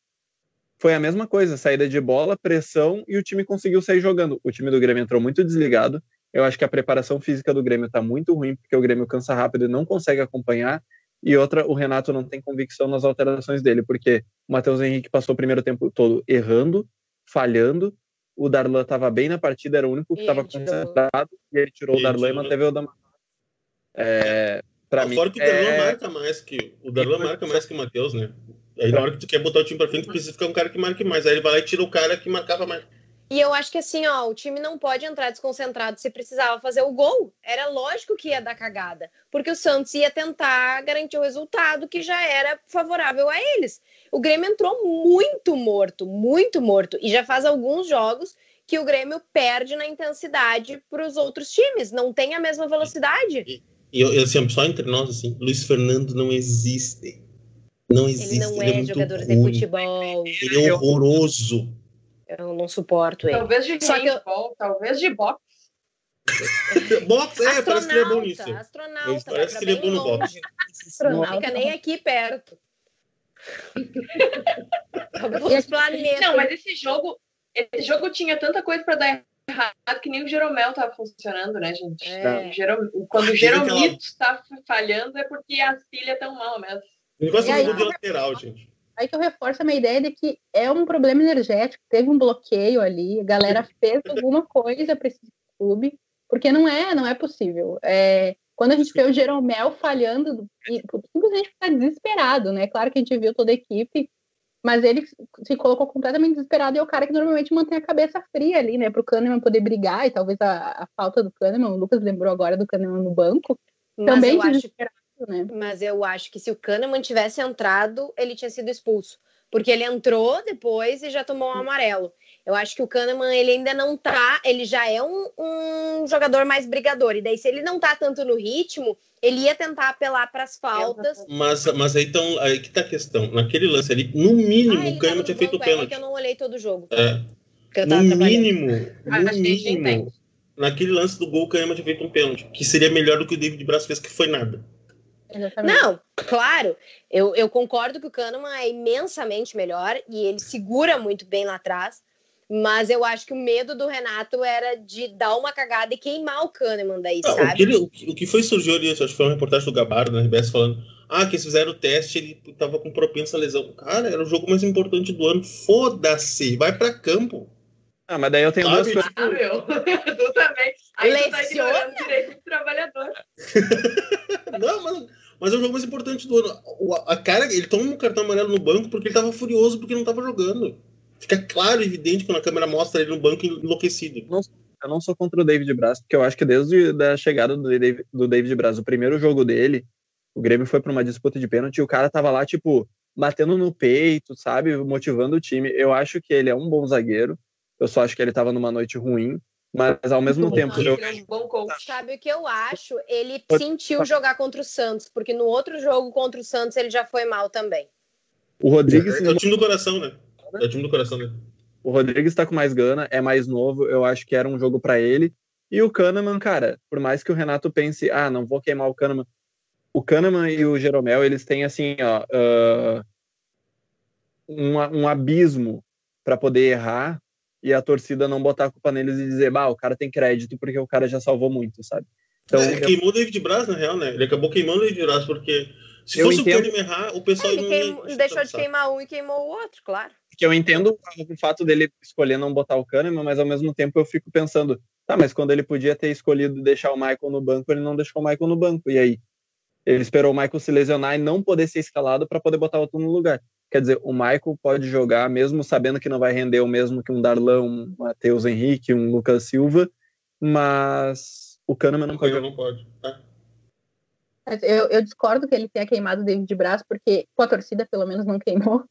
foi a mesma coisa, saída de bola, pressão e o time conseguiu sair jogando. O time do Grêmio entrou muito desligado. Eu acho que a preparação física do Grêmio tá muito ruim, porque o Grêmio cansa rápido e não consegue acompanhar. E outra, o Renato não tem convicção nas alterações dele, porque o Matheus Henrique passou o primeiro tempo todo errando, falhando. O Darlan estava bem na partida, era o único que estava concentrado, e ele tirou E o Darlan e manteve o Damasceno. É, pra Ah, mim, Fora que o Darlan é, marca mais que. O Darlan marca mais que o Matheus, né? Aí na hora que tu quer botar o time pra frente, tu precisa ficar um cara que marque mais. Aí ele vai lá e tira o cara que marcava mais. E eu acho que assim, ó, o time não pode entrar desconcentrado se precisava fazer o gol. Era lógico que ia dar cagada, porque o Santos ia tentar garantir o resultado que já era favorável a eles. O Grêmio entrou muito morto, muito morto, e já faz alguns jogos que o Grêmio perde na intensidade para os outros times, não tem a mesma velocidade. E eu, eu assim, só entre nós, assim, Luiz Fernando não existe. Não existe. Ele não ele é, muito jogador de futebol. Ele é horroroso. Eu não suporto ele. Talvez de Só que eu- talvez de boxe. Box, é, parece que ele é bom nisso. astronauta, Ele parece que ele é bom no boxe. Não fica nem aqui perto. Os planetas. Não, mas esse jogo, esse jogo tinha tanta coisa pra dar errado que nem o Jeromel tava funcionando, né, gente? É. Quando o Jeromito tá falhando é porque as pilhas estão mal mesmo. O negócio é um de lateral, gente. Aí que eu reforço a minha ideia de que é um problema energético, teve um bloqueio ali, a galera fez alguma coisa para esse clube, porque não é, não é possível. É, quando a gente vê o Jeromel falhando, e simplesmente ficar desesperado, né? Claro que a gente viu toda a equipe, mas ele se colocou completamente desesperado e é o cara que normalmente mantém a cabeça fria ali, né? Para o Kahneman poder brigar e talvez a, a falta do Kahneman, o Lucas lembrou agora do Kahneman no banco, Mas também eu acho né? Mas eu acho que se o Kahneman tivesse entrado, ele tinha sido expulso. Porque ele entrou depois e já tomou um amarelo. Eu acho que o Kahneman, ele ainda não tá. Ele já é um, um jogador mais brigador. E daí, se ele não tá tanto no ritmo, ele ia tentar apelar para as faltas. Mas, mas aí, então, aí que tá a questão. Naquele lance ali, no mínimo, Ah, o Kahneman tava tinha feito o é, é pênalti. que eu não olhei todo o jogo. É. No mínimo, A no gente mínimo, entende. naquele lance do gol, o Kahneman tinha feito um pênalti. Que seria melhor do que o David Braz fez, que foi nada. Exatamente. Não, claro, eu, eu concordo que o Kahneman é imensamente melhor e ele segura muito bem lá atrás, mas eu acho que o medo do Renato era de dar uma cagada e queimar o Kahneman daí, Ah, o, sabe? que ele- o que- o que foi surgiu ali, acho que foi uma reportagem do Gabardo na RBS falando ah, que eles fizeram o teste, ele tava com propensa a lesão. Cara, era o jogo mais importante do ano. Foda-se, vai pra campo. Ah, mas daí eu tenho Sabe? duas coisas. Ah, meu. tu também. Aí tu tá ignorando o direito do trabalhador. Não, mas, mas é o jogo mais importante do ano. A cara, ele toma um cartão amarelo no banco porque ele tava furioso porque não tava jogando. Fica claro evidente quando a câmera mostra ele no banco enlouquecido. Eu não sou contra o David Braz, porque eu acho que desde a chegada do David, do David Braz, o primeiro jogo dele, o Grêmio foi para uma disputa de pênalti e o cara tava lá, tipo, batendo no peito, sabe? Motivando o time. Eu acho que ele é um bom zagueiro. Eu só acho que ele tava numa noite ruim. Mas ao mesmo tempo, eu, é um bom coach. Sabe o que eu acho? Ele sentiu jogar contra o Santos, porque no outro jogo contra o Santos ele já foi mal também. o Rodrigues É o time do coração, né? É o time do coração dele. O Rodrigues tá com mais gana, é mais novo, eu acho que era um jogo para ele. E o Kahneman, cara, por mais que o Renato pense, ah, não vou queimar o Kahneman. O Kahneman e o Jeromel, eles têm, assim, ó, ah, um, um abismo para poder errar e a torcida não botar a culpa neles e dizer, bah, o cara tem crédito porque o cara já salvou muito, sabe? Então, ele eu- queimou o David Braz, na real, né? Ele acabou queimando o David Braz porque se Eu fosse entendo. o Kahneman errar, o pessoal Ele não ia- deixou de queimar um e queimou o outro, claro. que eu entendo o fato dele escolher não botar o Kahneman, mas ao mesmo tempo eu fico pensando, tá, mas quando ele podia ter escolhido deixar o Michael no banco, ele não deixou o Michael no banco. E aí? Ele esperou o Michael se lesionar e não poder ser escalado para poder botar outro no lugar. Quer dizer, o Michael pode jogar mesmo sabendo que não vai render o mesmo que um Darlan, um Matheus Henrique, um Lucas Silva, mas o Kahneman não O pode não pode. É. Mas Eu, eu discordo que ele tenha queimado o David Braz, porque com a torcida pelo menos não queimou,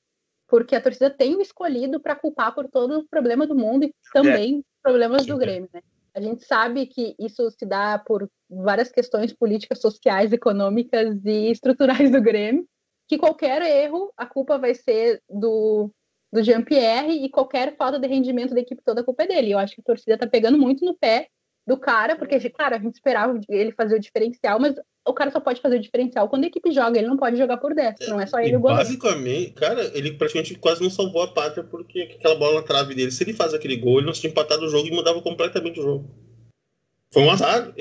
porque a torcida tem o escolhido para culpar por todo o problema do mundo e também problemas do. Grêmio, né? A gente sabe que isso se dá por várias questões políticas, sociais, econômicas e estruturais do Grêmio, que qualquer erro, a culpa vai ser do, do Jean-Pierre e qualquer falta de rendimento da equipe toda, a culpa é dele. Eu acho que a torcida tá pegando muito no pé do cara, porque, claro, a gente esperava ele fazer o diferencial, mas o cara só pode fazer o diferencial quando a equipe joga, ele não pode jogar por dentro, não é só ele E o goleiro. basicamente, cara, ele praticamente quase não salvou a pátria porque aquela bola na trave dele, se ele faz aquele gol, ele não tinha empatado o jogo e mudava completamente o jogo. Foi um azar,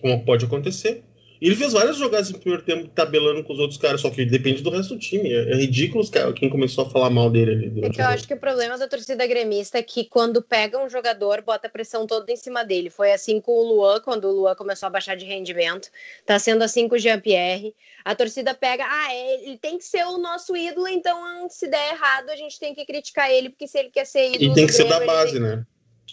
como pode acontecer. Ele fez várias jogadas no primeiro tempo tabelando com os outros caras, só que depende do resto do time. É, é ridículo cara, quem começou a falar mal dele ali. É que eu acho que o problema da torcida gremista é que quando pega um jogador, bota a pressão toda em cima dele. Foi assim com o Luan, quando o Luan começou a baixar de rendimento. Tá sendo assim com o Jean-Pierre. A torcida pega, ah, é, ele tem que ser o nosso ídolo, então se der errado, a gente tem que criticar ele, porque se ele quer ser ídolo. E tem que ser da base, tem... né?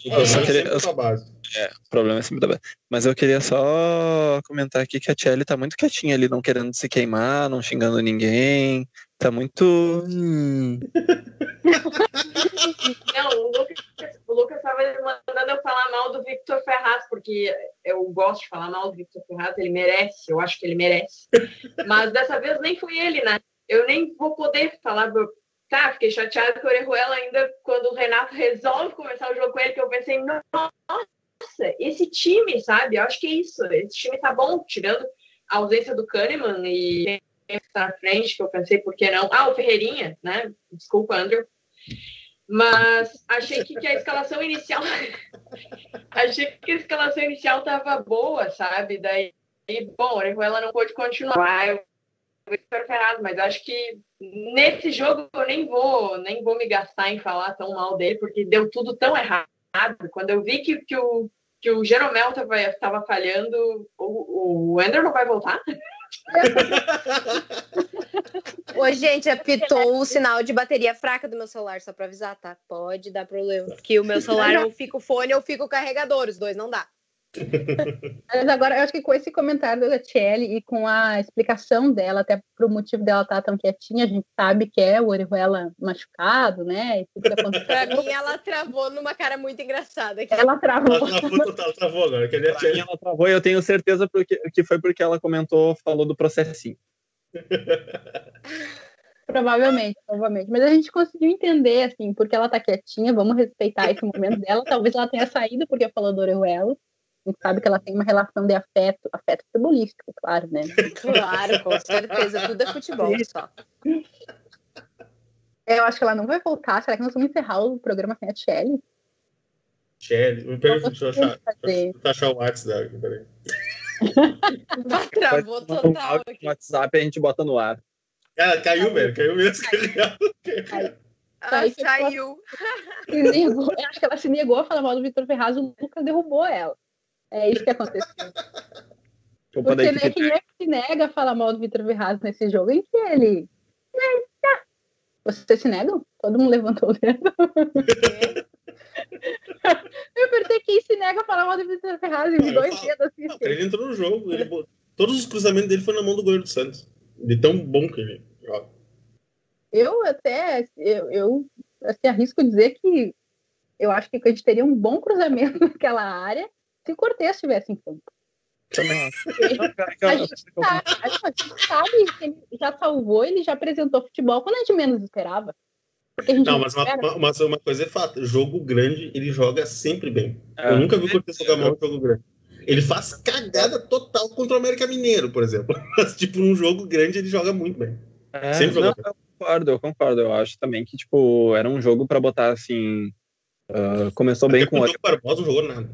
É. Eu só queria, eu, base. É, o problema é sempre da base. Mas eu queria só comentar aqui que a Tchelle tá muito quietinha ali, não querendo se queimar, não xingando ninguém. Tá muito. Hum. não, o Lucas, o Lucas tava mandando eu falar mal do Victor Ferraz, porque eu gosto de falar mal do Victor Ferraz, ele merece, eu acho que ele merece. Mas dessa vez nem foi ele, né? Eu nem vou poder falar Tá, fiquei chateada com o Orejuela ainda quando o Renato resolve começar o jogo com ele, que eu pensei, nossa, esse time, sabe? Eu acho que é isso. Esse time tá bom, tirando a ausência do Kahneman e na frente, que eu pensei, por que não? Ah, o Ferreirinha, né? Desculpa, Andrew. Mas achei que, que a escalação inicial. achei que a escalação inicial tava boa, sabe? Daí, bom, o Orejuela não pôde continuar. Vitor Ferrado, mas acho que nesse jogo eu nem vou, nem vou me gastar em falar tão mal dele, porque deu tudo tão errado. Quando eu vi que, que o, que o Jeromel estava falhando, o, o Ender não vai voltar? Ô, gente, apitou o sinal de bateria fraca do meu celular, só para avisar, tá? Pode dar problema. Que o meu celular ou fica o fone ou fica o carregador, os dois não dá. Mas agora, eu acho que com esse comentário da Tiele e com a explicação dela, até pro motivo dela estar tá tão quietinha, a gente sabe que é o Orihuela machucado, né? E tudo que pra mim, ela travou numa cara muito engraçada. Aqui. Ela travou. Ela travou travou agora. Que pra mim, ela travou e eu tenho certeza porque, que foi porque ela comentou, falou do processinho. Provavelmente, provavelmente. Mas a gente conseguiu entender, assim, porque ela tá quietinha, vamos respeitar esse momento dela. Talvez ela tenha saído porque falou do Orejuela. A gente sabe que ela tem uma relação de afeto, afeto futebolístico, claro, né? Claro, com certeza. Tudo é futebol só. Eu acho que ela não vai voltar. Será que nós vamos encerrar o programa sem a Shelly? Shelly? Me pergunta, deixa eu achar, deixa eu achar o WhatsApp. Peraí. Travou total. No WhatsApp a gente bota no ar. Cara, caiu, velho. Caiu mesmo. Caiu. Ah, saiu. Negou, acho que ela se negou a falar mal do Vitor Ferraz, o Lucas derrubou ela. É isso que aconteceu. Porque né, quem é que se nega a falar mal do Vitor Verraz nesse jogo? Em que ele. Vocês se negam? Todo mundo levantou o dedo. eu perguntei quem se nega a falar mal do Vitor Ferraz em dois dias assim. Ele entrou no jogo. Ele... Todos os cruzamentos dele foram na mão do goleiro do Santos. De tão bom que ele joga. Eu até eu, eu assim, arrisco dizer que eu acho que a gente teria um bom cruzamento naquela área se o Cortez estivesse em campo. Também acho. a, gente sabe, a gente sabe que ele já salvou, ele já apresentou futebol quando a gente menos esperava. Não, mas uma, mas uma, coisa é fato: jogo grande, ele joga sempre bem. É. Eu nunca vi o Cortez jogar mal no jogo grande. Ele faz cagada total contra o América Mineiro, por exemplo. Mas, tipo, num jogo grande, ele joga muito bem. É, sempre não, eu concordo, eu concordo. Eu acho também que, tipo, era um jogo para botar assim. Uh, começou Até bem com o. O Barbosa não jogou nada.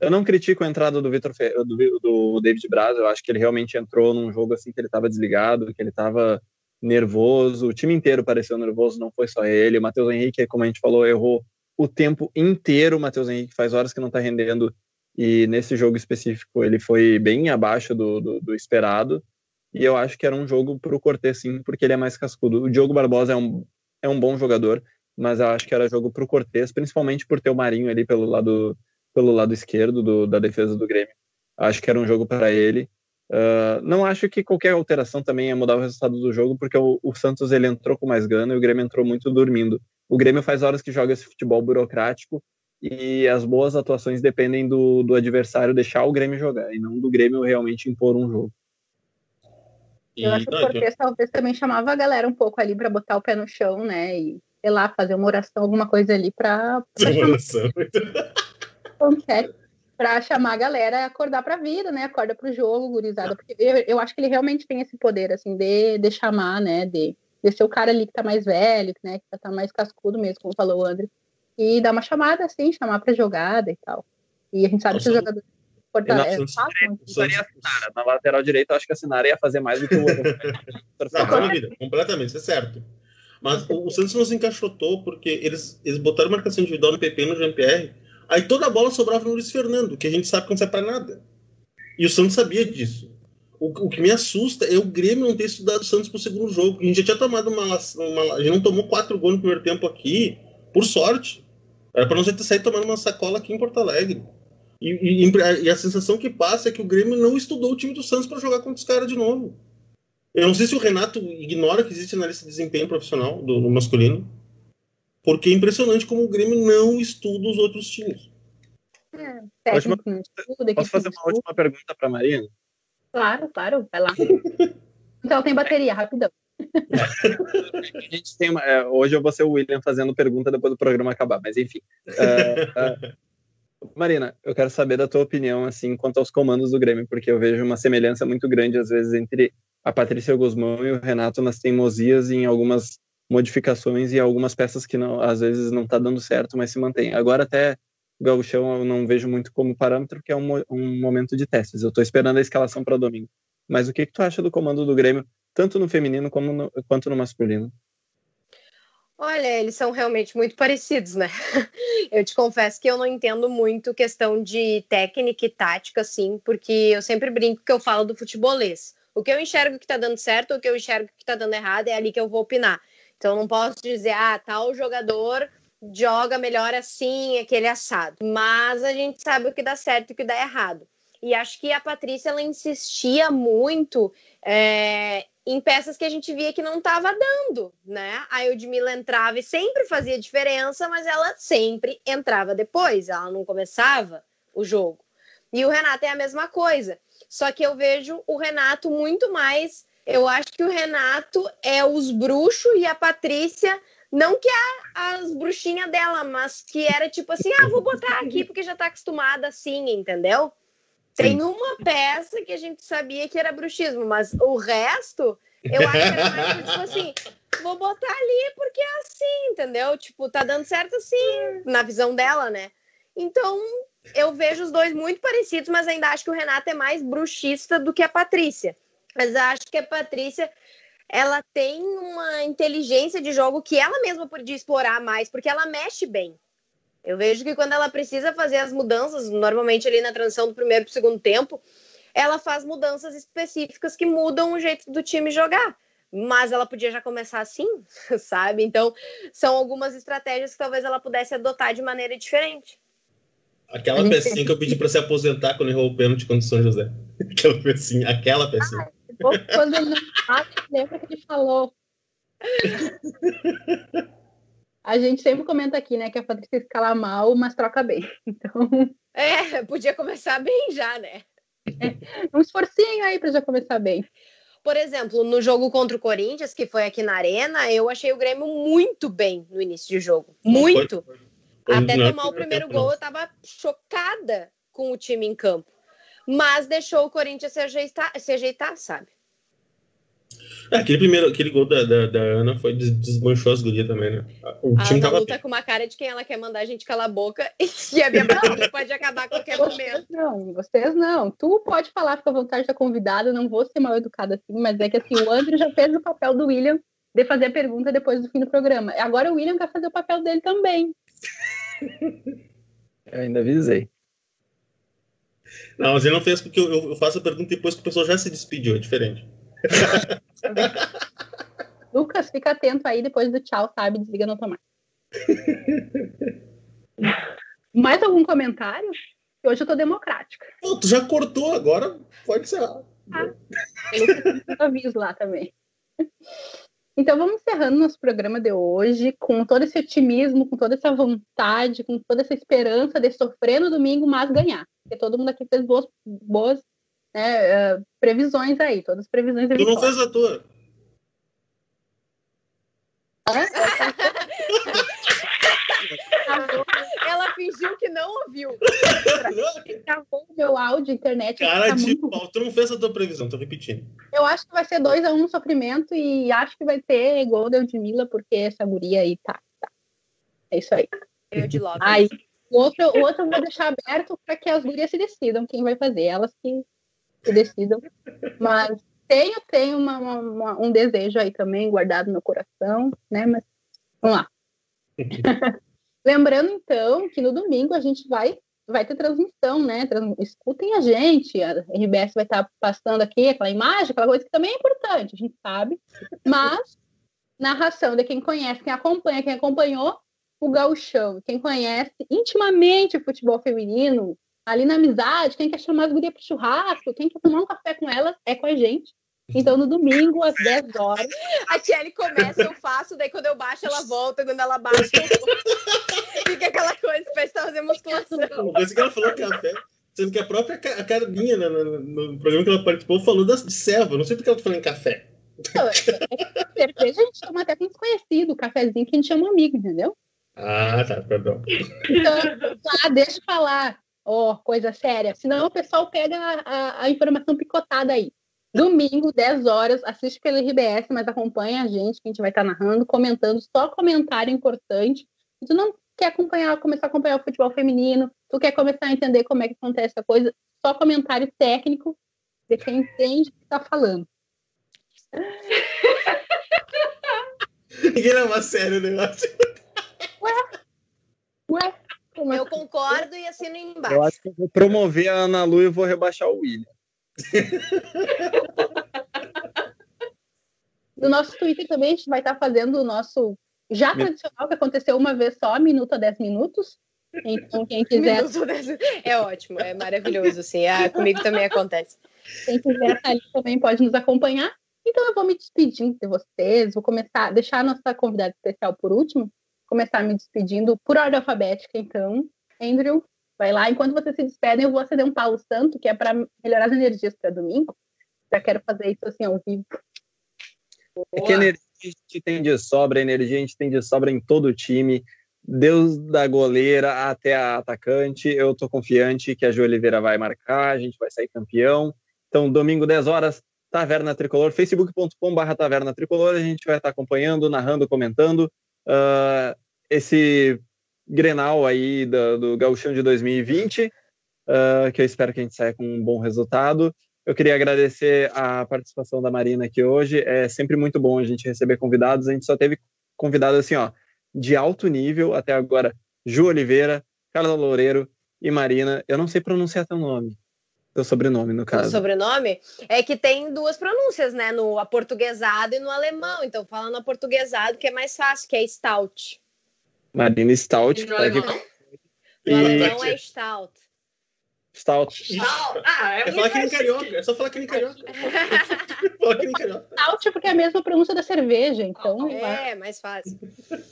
Eu não critico a entrada do Vitor do, do David Braz, eu acho que ele realmente entrou num jogo assim que ele estava desligado, que ele estava nervoso, o time inteiro pareceu nervoso, não foi só ele. O Matheus Henrique, como a gente falou, errou o tempo inteiro. O Matheus Henrique faz horas que não está rendendo e nesse jogo específico ele foi bem abaixo do, do, do esperado. E eu acho que era um jogo para o Cortez, sim, porque ele é mais cascudo. O Diogo Barbosa é um, é um bom jogador, mas eu acho que era jogo para o Cortez, principalmente por ter o Marinho ali pelo lado pelo lado esquerdo do, da defesa do Grêmio. Acho que era um jogo para ele. Uh, não acho que qualquer alteração também ia mudar o resultado do jogo, porque o, o, Santos ele entrou com mais gana e o Grêmio entrou muito dormindo. O Grêmio faz horas que joga esse futebol burocrático e as boas atuações dependem do, do adversário deixar o Grêmio jogar e não do Grêmio realmente impor um jogo. Eu acho que o Cortez talvez também chamava a galera um pouco ali para botar o pé no chão, né? E, sei lá, fazer uma oração, alguma coisa ali para. Oração. Sério, para chamar a galera a acordar para a vida, né? Acorda para o jogo, gurizada. Porque eu, eu, acho que ele realmente tem esse poder, assim, de, de chamar, né? De, de ser o cara ali que tá mais velho, né? Que tá mais cascudo mesmo, como falou o André. E dar uma chamada, assim, chamar para jogada e tal. E a gente sabe Nossa. que os jogadores Fortaleza. Não, Sinara, na lateral direita, eu acho que a Sinara ia fazer mais do que o outro. não, dúvida, completamente, isso é certo. Mas o, o Santos não se encaixotou porque eles, eles botaram marcação individual no PP no Jean-Pierre, aí toda a bola sobrava no Luiz Fernando, que a gente sabe que não serve para nada. E o Santos sabia disso. O, o, que me assusta é o Grêmio não ter estudado o Santos pro segundo jogo. A gente já tinha tomado uma, uma. A gente não tomou quatro gols no primeiro tempo aqui, por sorte. Era para não ter saído tomando uma sacola aqui em Porto Alegre. E, e, e, a sensação que passa é que o Grêmio não estudou o time do Santos para jogar contra os caras de novo. Eu não sei se o Renato ignora que existe na lista de desempenho profissional do, do masculino, porque é impressionante como o Grêmio não estuda os outros times. É, última, posso fazer uma última pergunta para Marina? Claro, claro, vai lá. então tem bateria, rapidão. a gente tem uma, é, hoje eu vou ser o William fazendo pergunta depois do programa acabar, mas enfim. Uh, uh, Marina, eu quero saber da tua opinião assim quanto aos comandos do Grêmio, porque eu vejo uma semelhança muito grande às vezes entre a Patrícia Guzmão e o Renato nas teimosias em algumas modificações e algumas peças que não, às vezes não está dando certo, mas se mantém. Agora até o Gauchão eu não vejo muito como parâmetro, porque é um, um momento de testes. Eu estou esperando a escalação para domingo. Mas o que, que tu acha do comando do Grêmio, tanto no feminino como no, quanto no masculino? Olha, eles são realmente muito parecidos, né? Eu te confesso que eu não entendo muito questão de técnica e tática, assim, porque eu sempre brinco que eu falo do futebolês. O que eu enxergo que tá dando certo, o que eu enxergo que tá dando errado, é ali que eu vou opinar. Então não posso dizer, ah, tal jogador joga melhor assim, aquele assado. Mas a gente sabe o que dá certo e o que dá errado. E acho que a Patrícia ela insistia muito é, em peças que a gente via que não estava dando, né? A Eudmila entrava e sempre fazia diferença, mas ela sempre entrava depois, ela não começava o jogo. E o Renato é a mesma coisa. Só que eu vejo o Renato muito mais. Eu acho que o Renato é os bruxos e a Patrícia, não que a, as bruxinhas dela, mas que era tipo assim: ah, vou botar aqui porque já tá acostumada assim, entendeu? Tem uma peça que a gente sabia que era bruxismo, mas o resto, eu acho que era mais tipo assim, vou botar ali porque é assim, entendeu? Tipo, tá dando certo assim, na visão dela, né? Então, eu vejo os dois muito parecidos, mas ainda acho que o Renato é mais bruxista do que a Patrícia. Mas acho que a Patrícia ela tem uma inteligência de jogo que ela mesma podia explorar mais, porque ela mexe bem. Eu vejo que quando ela precisa fazer as mudanças, normalmente ali na transição do primeiro para o segundo tempo, ela faz mudanças específicas que mudam o jeito do time jogar. Mas ela podia já começar assim, sabe? Então, são algumas estratégias que talvez ela pudesse adotar de maneira diferente. Aquela pecinha que eu pedi para se aposentar quando errou o pênalti contra o São José. Aquela pecinha, aquela pecinha. Ah, quando ele não fala, lembra que ele falou. A gente sempre comenta aqui, né, que a Patrícia escala mal, mas troca bem. Então. É, podia começar bem já, né? É, um esforcinho aí para já começar bem. Por exemplo, no jogo contra o Corinthians, que foi aqui na Arena, eu achei o Grêmio muito bem no início de jogo. Muito. Foi, foi. Até tomar o primeiro gol, eu tava chocada com o time em campo. Mas deixou o Corinthians se ajeitar, se ajeitar sabe? É, aquele primeiro, aquele gol da, da, da, Ana foi desmanchou as gurias também, né? O a time Ana tava luta com uma cara de quem ela quer mandar a gente calar a boca e a minha barriga pode acabar a qualquer momento. Não, vocês não. Tu pode falar, fica à vontade da convidada, não vou ser mal educada assim, mas é que assim, o André já fez o papel do William de fazer a pergunta depois do fim do programa. Agora o William quer fazer o papel dele também. Eu ainda avisei. Não, mas ele não fez porque eu, eu faço a pergunta depois que o pessoal já se despediu, é diferente. Lucas, fica atento aí depois do tchau, sabe? Desliga no automático. Mais algum comentário? Hoje eu tô democrática. Pô, tu já cortou agora, pode ser. Ah, aviso lá também. Então vamos encerrando nosso programa de hoje com todo esse otimismo, com toda essa vontade, com toda essa esperança de sofrer no domingo, mas ganhar. Porque todo mundo aqui fez boas, boas né, uh, previsões aí, todas as previsões. Tu não fez a tua. Ela fingiu que não ouviu. Travou o meu áudio, internet. Cara tá de muito... pau, tu não fez a tua previsão, tô repetindo. Eu acho que vai ser 2x1 um no sofrimento e acho que vai ter gol de Mila porque essa guria aí tá, tá. É isso aí. Eu de logo. Aí, O outro, o outro eu vou deixar aberto para que as gurias se decidam quem vai fazer, elas que se decidam. Mas tenho, tenho uma, uma, um desejo aí também guardado no coração, né? Mas vamos lá. Lembrando, então, que no domingo a gente vai vai ter transmissão, né? Escutem a gente, a RBS vai estar passando aqui aquela imagem, aquela coisa que também é importante, a gente sabe, mas narração de quem conhece, quem acompanha, quem acompanhou o gauchão, quem conhece intimamente o futebol feminino, ali na amizade, quem quer chamar as gurias para churrasco, quem quer tomar um café com elas, é com a gente. Então, no domingo, às 10 horas. A Tiele começa, eu faço, daí quando eu baixo, ela volta, quando ela baixa, fica aquela coisa, parece que tá fazendo musculação. Uma coisa que ela falou café, sendo que a própria a Carminha, né, no, no, programa que ela participou, falou das, de serva. Não sei porque ela tá falando café. Não, é, é, cerveja a gente toma até com desconhecido, cafezinho que a gente chama amigo, entendeu? Ah, tá, perdão. Então, tá, deixa eu falar. Ó, oh, coisa séria. Senão o pessoal pega a, a, a informação picotada aí. Domingo, 10 horas, assiste pelo RBS, mas acompanha a gente, que a gente vai estar narrando, comentando, só comentário importante. Se tu não quer acompanhar, começar a acompanhar o futebol feminino, tu quer começar a entender como é que acontece a coisa, só comentário técnico de quem entende o que está falando. Ninguém leva a sério o negócio. Ué? Ué? Como eu concordo e assino embaixo. Eu acho que eu vou promover a Ana Lu e vou rebaixar o William. No nosso Twitter também a gente vai estar fazendo o nosso já tradicional, que aconteceu uma vez só, minuto a 10 minutos. Então, quem quiser. É ótimo, é maravilhoso, sim. Ah, comigo também acontece. Quem quiser estar ali também pode nos acompanhar. Então, eu vou me despedindo de vocês, vou começar, deixar a nossa convidada especial por último, começar me despedindo por ordem alfabética, então. Andrew, Vai lá, enquanto vocês se despedem, eu vou acender um Paulo Santo, que é para melhorar as energias para domingo. Já quero fazer isso assim ao vivo. É que energia a gente tem de sobra, energia a gente tem de sobra em todo o time. Deus da goleira até a atacante, eu tô confiante que a Ju Oliveira vai marcar, a gente vai sair campeão. Então, domingo, 10 horas, Taverna Tricolor, facebook.com.br Taverna Tricolor, a gente vai estar acompanhando, narrando, comentando. Uh, esse Grenal aí do, do Gauchão de 2020, uh, ah, que eu espero que a gente saia com um bom resultado. Eu queria agradecer a participação da Marina aqui hoje. É sempre muito bom a gente receber convidados. A gente só teve convidados assim, ó, de alto nível até agora. Ju Oliveira, Carla Loureiro e Marina. Eu não sei pronunciar teu nome. Teu sobrenome, no caso. O sobrenome é que tem duas pronúncias, né? No aportuguesado e no alemão. Então, falando aportuguesado, que é mais fácil, que é stout. Marina Stout. Tá aqui. E... alemão é Stout. Stout. Ah, é, é falar que nem carioca. É só falar que nem carioca. falar que nem carioca. Stout porque é a mesma pronúncia da cerveja, então. É, mais fácil.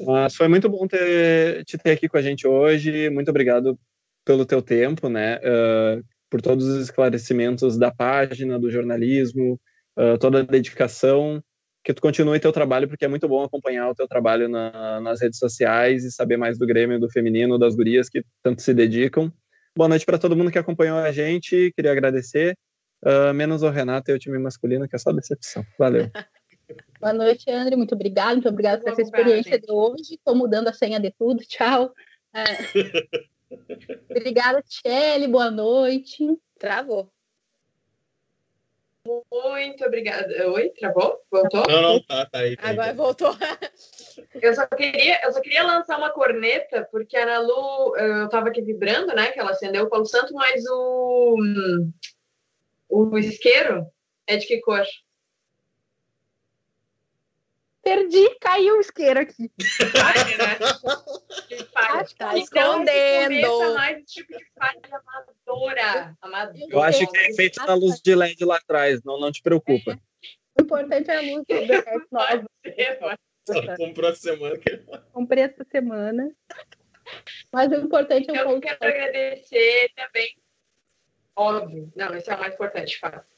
Mas foi muito bom ter, te ter aqui com a gente hoje. Muito obrigado pelo teu tempo, né? Uh, por todos os esclarecimentos da página, do jornalismo, uh, toda a dedicação que tu continue teu trabalho, porque é muito bom acompanhar o teu trabalho na, nas redes sociais e saber mais do Grêmio, do feminino, das gurias que tanto se dedicam. Boa noite para todo mundo que acompanhou a gente, queria agradecer, uh, menos o Renato e o time masculino, que é só decepção. Valeu. Boa noite, André, muito obrigado, muito obrigado por essa experiência de hoje. Estou mudando a senha de tudo, tchau. É... Obrigada, Tchelle, boa noite. Travou. Muito obrigada. Oi, travou? Voltou? Não, não, tá, tá aí. Tá Agora aí. voltou. Eu só, queria, eu só queria lançar uma corneta, porque a Ana Lu, eu tava aqui vibrando, né? Que ela acendeu o Paulo Santo, mas o, o isqueiro é de que cor? Perdi, caiu o isqueiro aqui. Falha, né? falha. Tá escondendo. mais tipo de falha amadora. amadora. Eu acho que é feito na luz de LED lá atrás, não, não te preocupa. É. O importante é a luz do LED nova. Só comprou a semana. Comprei essa semana. Mas o importante é o Eu quero agradecer também. Óbvio. Não, esse é o mais importante, fato.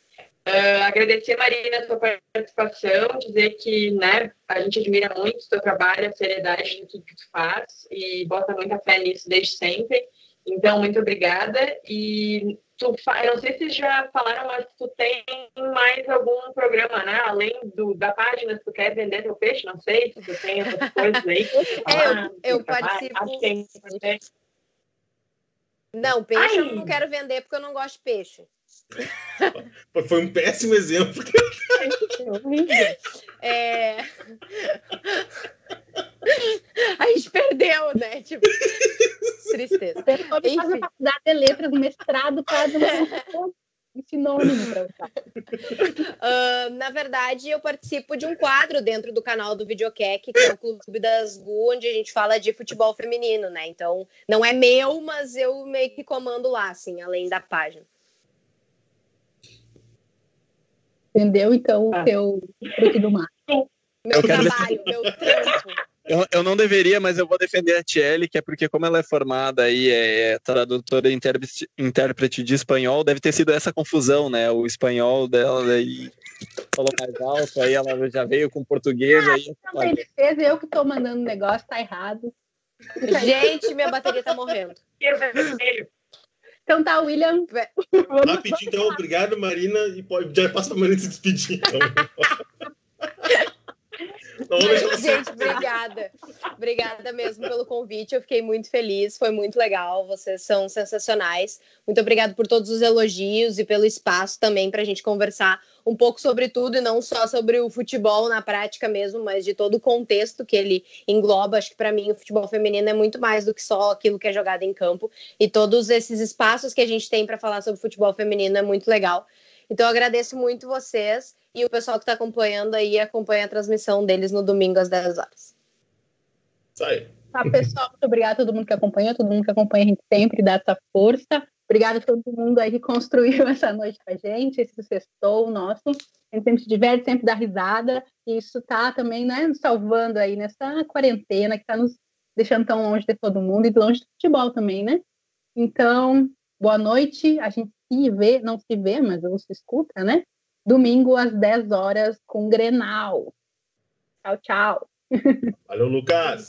Uh, agradecer, Marina, a sua participação, dizer que né, a gente admira muito o seu trabalho, a seriedade de tudo que tu faz e bota muita fé nisso desde sempre. Então, muito obrigada. E tu, eu não sei se já falaram, mas tu tem mais algum programa, né? Além do, da página, se tu quer vender teu peixe, não sei se tu tem essas coisas aí. é, eu, eu participo. Acho que é. Não, peixe Ai. eu não quero vender porque eu não gosto de peixe. Foi um péssimo exemplo. É... A gente perdeu, né? Tipo, tristeza. Você pode fazer faculdade de letras, mestrado, quase um sinônimo para usar. Uh, na verdade, eu participo de um quadro dentro do canal do Videocac, que é o Clube das Gu, onde a gente fala de futebol feminino, né? Então, não é meu, mas eu meio que comando lá, assim, além da página. Entendeu? Então, o ah. teu fruto do mar. Meu trabalho, meu trampo. Eu, eu, não deveria, mas eu vou defender a Tiele, que é porque, como ela é formada aí, é, é tradutora e intérprete, intérprete de espanhol, deve ter sido essa confusão, né? O espanhol dela aí falou mais alto, aí ela já veio com português. Ah, aí, não tem defesa, eu que estou mandando o negócio, tá errado. Gente, minha bateria tá morrendo. Então tá, William. Rapidinho, então, obrigado, Marina. E pode, já passa a Marina se despedir. Então. Gente, obrigada. Obrigada mesmo pelo convite. Eu fiquei muito feliz, foi muito legal. Vocês são sensacionais. Muito obrigada por todos os elogios e pelo espaço também para a gente conversar um pouco sobre tudo e não só sobre o futebol na prática mesmo, mas de todo o contexto que ele engloba. Acho que para mim o futebol feminino é muito mais do que só aquilo que é jogado em campo e todos esses espaços que a gente tem para falar sobre futebol feminino é muito legal. Então, eu agradeço muito vocês e o pessoal que está acompanhando aí, acompanha a transmissão deles no domingo às 10 horas. Isso aí. Tá, pessoal, muito obrigada a todo mundo que acompanha, todo mundo que acompanha a gente sempre dá essa força. Obrigada a todo mundo aí que construiu essa noite com a gente, esse sextou nosso. A gente sempre se diverte, sempre dá risada. E isso tá também, né, nos salvando aí nessa quarentena que tá nos deixando tão longe de todo mundo e longe do futebol também, né? Então, boa noite. A gente se vê, não se vê, mas se escuta, né? Domingo às 10 horas com Grenal. Tchau, tchau. Valeu, Lucas.